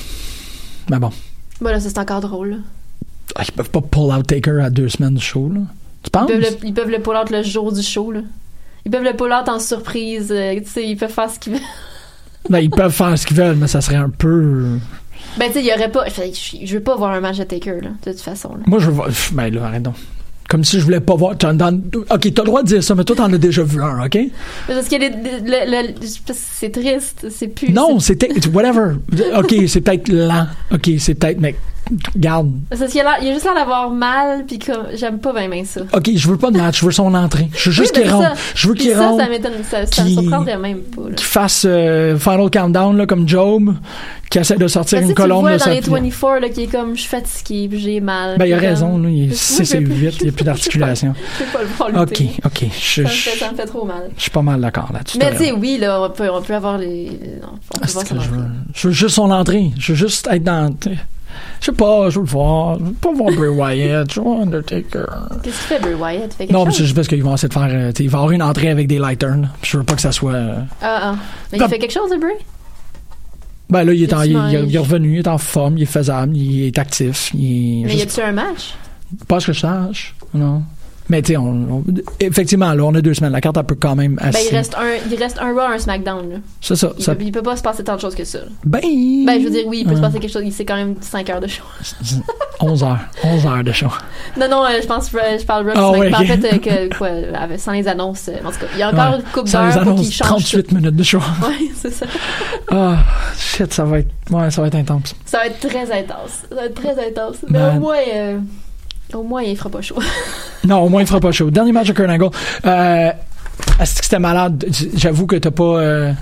Mais bon. Bah là, ça, c'est encore drôle, là. Ah, Ils peuvent pas pull out Taker à deux semaines du show, là. Tu penses? Ils peuvent, le, ils peuvent le pull out le jour du show, là. Ils peuvent le pull out en surprise. euh, tu sais, ils peuvent faire ce qu'ils veulent. Ben, ils peuvent faire ce qu'ils veulent, mais ça serait un peu. Ben, tu sais, il y aurait pas. Je veux pas voir un match de Taker, là, de toute façon. Là. Moi, je veux voir. Ben là, arrête donc. Comme si je voulais pas voir. dans- Ok, t'as le droit de dire ça, mais toi, t'en as déjà vu un, ok? Parce que parce c'est triste. C'est plus. Non, c'était. Whatever. Ok, c'est peut-être lent. Ok, c'est peut-être. Mais, garde. C'est qu'il a, il a juste l'air d'avoir mal, puis comme. J'aime pas bien, bien ça. Ok, je veux pas de match, je veux son entrée. Je veux juste Oui, qu'il ben, rentre. ça. Je veux qu'il ça, rentre. Ça m'étonne. Ça, ça me surprendrait même pas. Qu'il fasse euh, Final Countdown, là, comme Job, qui essaie de sortir Ben, une sais, tu le vois de dans les 24, là, qui est comme, je suis fatigué, j'ai mal. Ben, il a raison, là, il est Moi, 6 je et veux plus- 8, il n'y a plus d'articulation. Je peux pas le voir Ok, ok. Je, Ça me, fait, ça me fait trop mal. je suis pas mal d'accord là-dessus. Mais tu sais, oui, là, on peut, on peut avoir les. on peut Ah, voir que je, veux, je veux juste son entrée. Je veux juste être dans. Je sais pas, je veux le voir. Je veux pas voir Bray Wyatt. Je veux voir Undertaker. Qu'est-ce qu'il fait, Bray Wyatt? Quelque Non, mais c'est juste parce qu'ils vont essayer de faire. euh, t'sais, il va avoir une entrée avec des lighters. là. Je veux pas que ça soit. euh, Ah, ah. Mais il fait quelque chose Bray? Ben là, il est, en- il, il- Effectivement, il est revenu, il est en forme, il est faisable, il est actif. Il Mais y a-tu un match? Pas ce que je sache. Non. Mais tu sais, effectivement, là, on a deux semaines. La carte, elle peut quand même Ben, assez. il reste un, il reste un Raw, un SmackDown. C'est ça. Il, ça peut, il peut pas se passer tant de choses que ça. ben. Ben, je veux dire, oui, il peut se passer quelque chose. Il c'est quand même 5 heures de show. 11 heures. 11 heures de show. Non, non, euh, je pense, je parle Raw, ouais, En fait, euh, que, quoi, sans les annonces, euh, en tout cas, il y a encore Ouais. une coupe d'heures pour qu'ils changent 38 minutes de show. Ouais, c'est ça. Ah, shit, ça va être. Ouais, ça va être intense. Ça va être très intense. Ça va être très intense. Mais au moins, au moins, il fera pas chaud. Non, au moins, il fera pas chaud. Dernier match de Kurt Angle. Euh, est-ce que c'était malade? J'avoue que t'as pas. euh,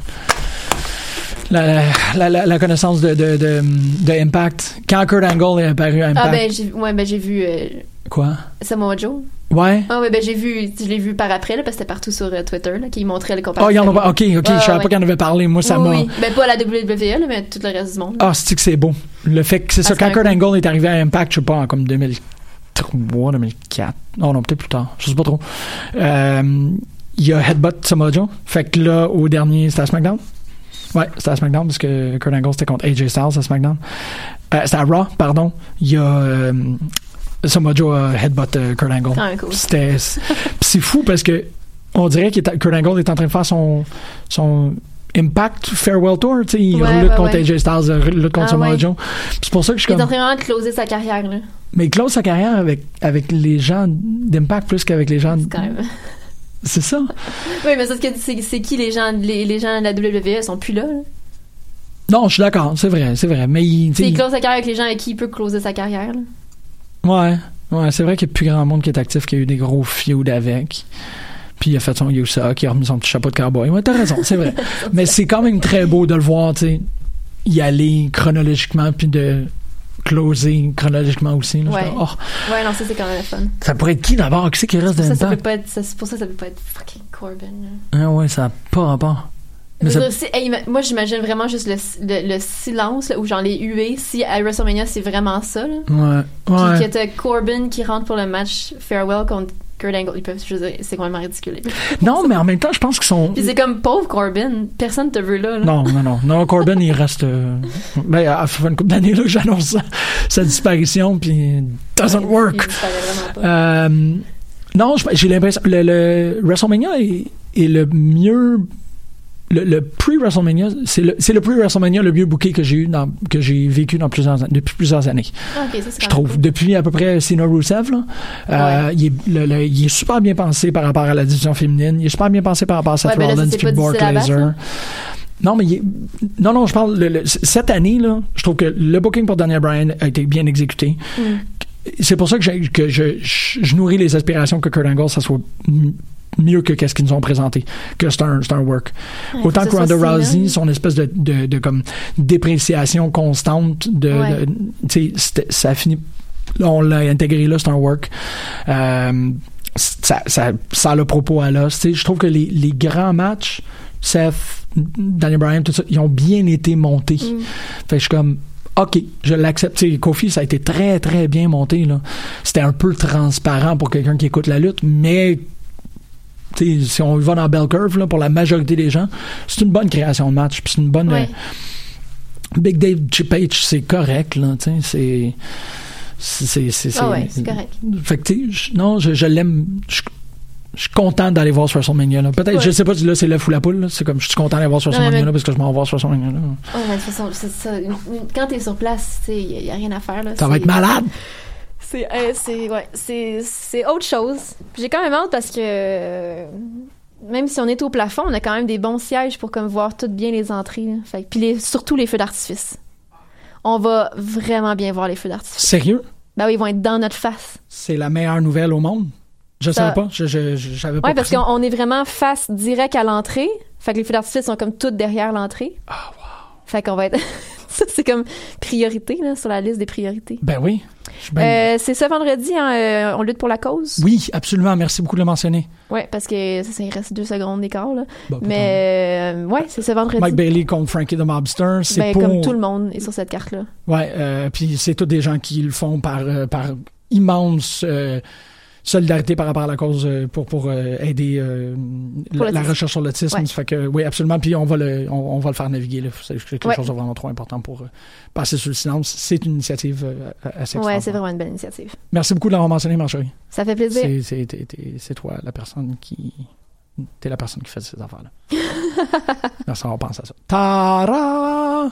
la, la, la, la connaissance de, de, de, de Impact. Quand Kurt Angle est apparu à Impact. Ah, ben, j'ai, ouais, ben, j'ai vu, euh, Quoi? Samoa Joe. Ouais? Ah, ouais, ben, j'ai vu, je l'ai vu par après, là, parce que c'était partout sur euh, Twitter, là, qui montrait le Oh, comparatif. il y en a pas. Ok, ok, Ouais, je savais ouais. pas qu'il en avait parlé. Moi, ça oui, m'a. oui. Ben, pas à la WWE, là, mais tout le reste du monde. Ah, c'est que c'est beau? Le fait que c'est ça. Ah, c'est Quand Kurt Angle est arrivé à Impact, je sais pas, en comme 2003, 2004. Non, non, peut-être plus tard. Je sais pas trop. Euh, il y a Headbutt Samoa Joe. Fait que là, au dernier, c'était à SmackDown. Ouais, c'était à SmackDown parce que Kurt Angle c'était contre AJ Styles à SmackDown. Euh, c'était à Raw, pardon. Il y a euh, Samoa Joe a Headbutt euh, Kurt Angle. Ah, cool. C'était. c'est- fou parce que on dirait que Kurt Angle est en train de faire son son Impact Farewell Tour, tu sais, il Ouais, lutte ouais, contre ouais. AJ Styles, il lutte contre Ah, Samoa. Joe. C'est pour ça que je suis Il est en comme. train de closer sa carrière, là. Mais il close sa carrière avec avec les gens d'Impact plus qu'avec les gens. Quand même. C'est ça. Oui, mais c'est, que c'est, c'est qui les gens, les, les gens de la WWE? Ils sont plus là, là. Non, je suis d'accord, c'est vrai, c'est vrai. Mais il, C'est il close sa carrière avec les gens avec qui il peut closer sa carrière, là. Ouais, ouais, c'est vrai qu'il n'y a plus grand monde qui est actif, qui a eu des gros feuds avec. Puis il a fait son Yusa, qui a remis son petit chapeau de cowboy. Ouais, t'as raison, c'est vrai. Mais c'est quand même très beau de le voir, tu sais, y aller chronologiquement, puis de closer chronologiquement aussi. là. Ouais. oh, Ouais, non, ça, c'est quand même fun. ça pourrait être qui d'abord? Qui c'est qui reste dans ça, le ça temps? peut pas être, ça- c'est pour ça, ça peut pas être fucking Corbin, là. Ah ouais, ça n'a pas rapport. Mais ça- hey, moi, j'imagine vraiment juste le, le, le silence, là, ou genre les huées, si à WrestleMania, c'est vraiment ça, là. Ouais. Puis ouais. que t'as Corbin qui rentre pour le match farewell contre Kurt Angle. Ils peuvent, je veux dire, c'est complètement ridicule. Non, mais en même temps, je pense qu'ils sont. Puis c'est comme pauvre Corbin, personne te veut là. là. Non, non, non. Non, Corbin, il reste. euh, Ben, à fait une couple d'années là, que j'annonce sa, disparition, puis doesn't work. Euh, non, j'ai l'impression. Le, le WrestleMania est, est le mieux. Le, le pre-WrestleMania, c'est le, le pre-WrestleMania le mieux booké que j'ai eu dans, que j'ai vécu dans plusieurs, an- depuis plusieurs années. Ah, Je trouve, cool. depuis à peu près Cena Rusev, là, euh, il, est, le- le- il est super bien pensé par rapport à la division féminine. Il est super bien pensé par rapport à Seth Ouais, ben Rollins Lesnar. là. Non, mais il est- non, non, je parle le- le- cette année là, je trouve que le booking pour Daniel Bryan a été bien exécuté. Mm. C'est pour ça que, je, je, je nourris les aspirations que Kurt Angle ça soit mieux que qu'est-ce qu'ils nous ont présenté, que c'est un, work. Ouais, Autant que Ronda Rousey, son espèce de, de, de comme dépréciation constante de, Ouais. de- tu sais, c'était- ça a fini là, on l'a intégré là, c'est un work. Euh, ça, ça, ça a le propos à l'os. Je trouve que les, les grands matchs, Seth, Daniel Bryan, tout ça, ils ont bien été montés. Mm. Fait que je suis comme, OK, je l'accepte. Kofi, ça a été très, très bien monté. C'était un peu transparent pour quelqu'un qui écoute la lutte, mais si on va dans Bell Curve, là, pour la majorité des gens, c'est une bonne création de match. Puis c'est une bonne. Ouais. euh, Big Dave Page, c'est correct. Là, c'est. C'est, c'est, Ah ouais, c'est correct. Fait que, tu non, je, je l'aime. Je, je suis content d'aller voir ce WrestleMania. Peut-être, Ouais. je sais pas, là, c'est l'œuf ou la poule. C'est comme, je suis content d'aller voir Non, WrestleMania mais- parce que je m'en vais voir ce WrestleMania là. Oh, mais de toute façon, c'est ça. Une- une- Quand t'es sur place, il n'y a, rien à faire. Là. Ça va être malade. C'est euh, c'est ouais, c'est c'est autre chose. J'ai quand même hâte parce que euh, même si on est au plafond, on a quand même des bons sièges pour comme voir toutes bien les entrées. là. Fait, puis les, surtout les feux d'artifice. On va vraiment bien voir les feux d'artifice. Sérieux? Ben oui, ils vont être dans notre face. C'est la meilleure nouvelle au monde? Je Ça- savais pas. Je, je, pas Ouais, parce qu'on on est vraiment face direct à l'entrée. Fait que les feux d'artifice sont comme toutes derrière l'entrée. Ah, Fait qu'on va être. ça, c'est comme priorité, là, sur la liste des priorités. Ben oui. Euh, c'est ce vendredi, hein, euh, on lutte pour la cause? Oui, absolument. Merci beaucoup de le mentionner. Ouais, parce que ça, ça, il reste deux secondes d'écart, là. Mais, euh, ouais, c'est ce vendredi. Mike Bailey contre Frankie the Mobster, c'est Ben, pour... comme tout le monde est sur cette carte-là. Ouais, euh, puis c'est tous des gens qui le font par, euh, par immense solidarité par rapport à la cause euh, pour, pour euh, aider euh, Pour la, recherche sur l'autisme. Ouais. Fait que, oui, absolument. Puis on va le, on, on va le faire naviguer. C'est quelque Ouais. chose de vraiment trop important pour passer sur le silence. C'est une initiative assez Ouais, c'est vraiment une belle initiative. Merci beaucoup de l'avoir mentionné, Marjorie. Ça fait plaisir. C'est toi la personne qui. T'es la personne qui fait ces affaires-là. Merci, on pense à ça. Ta-ra!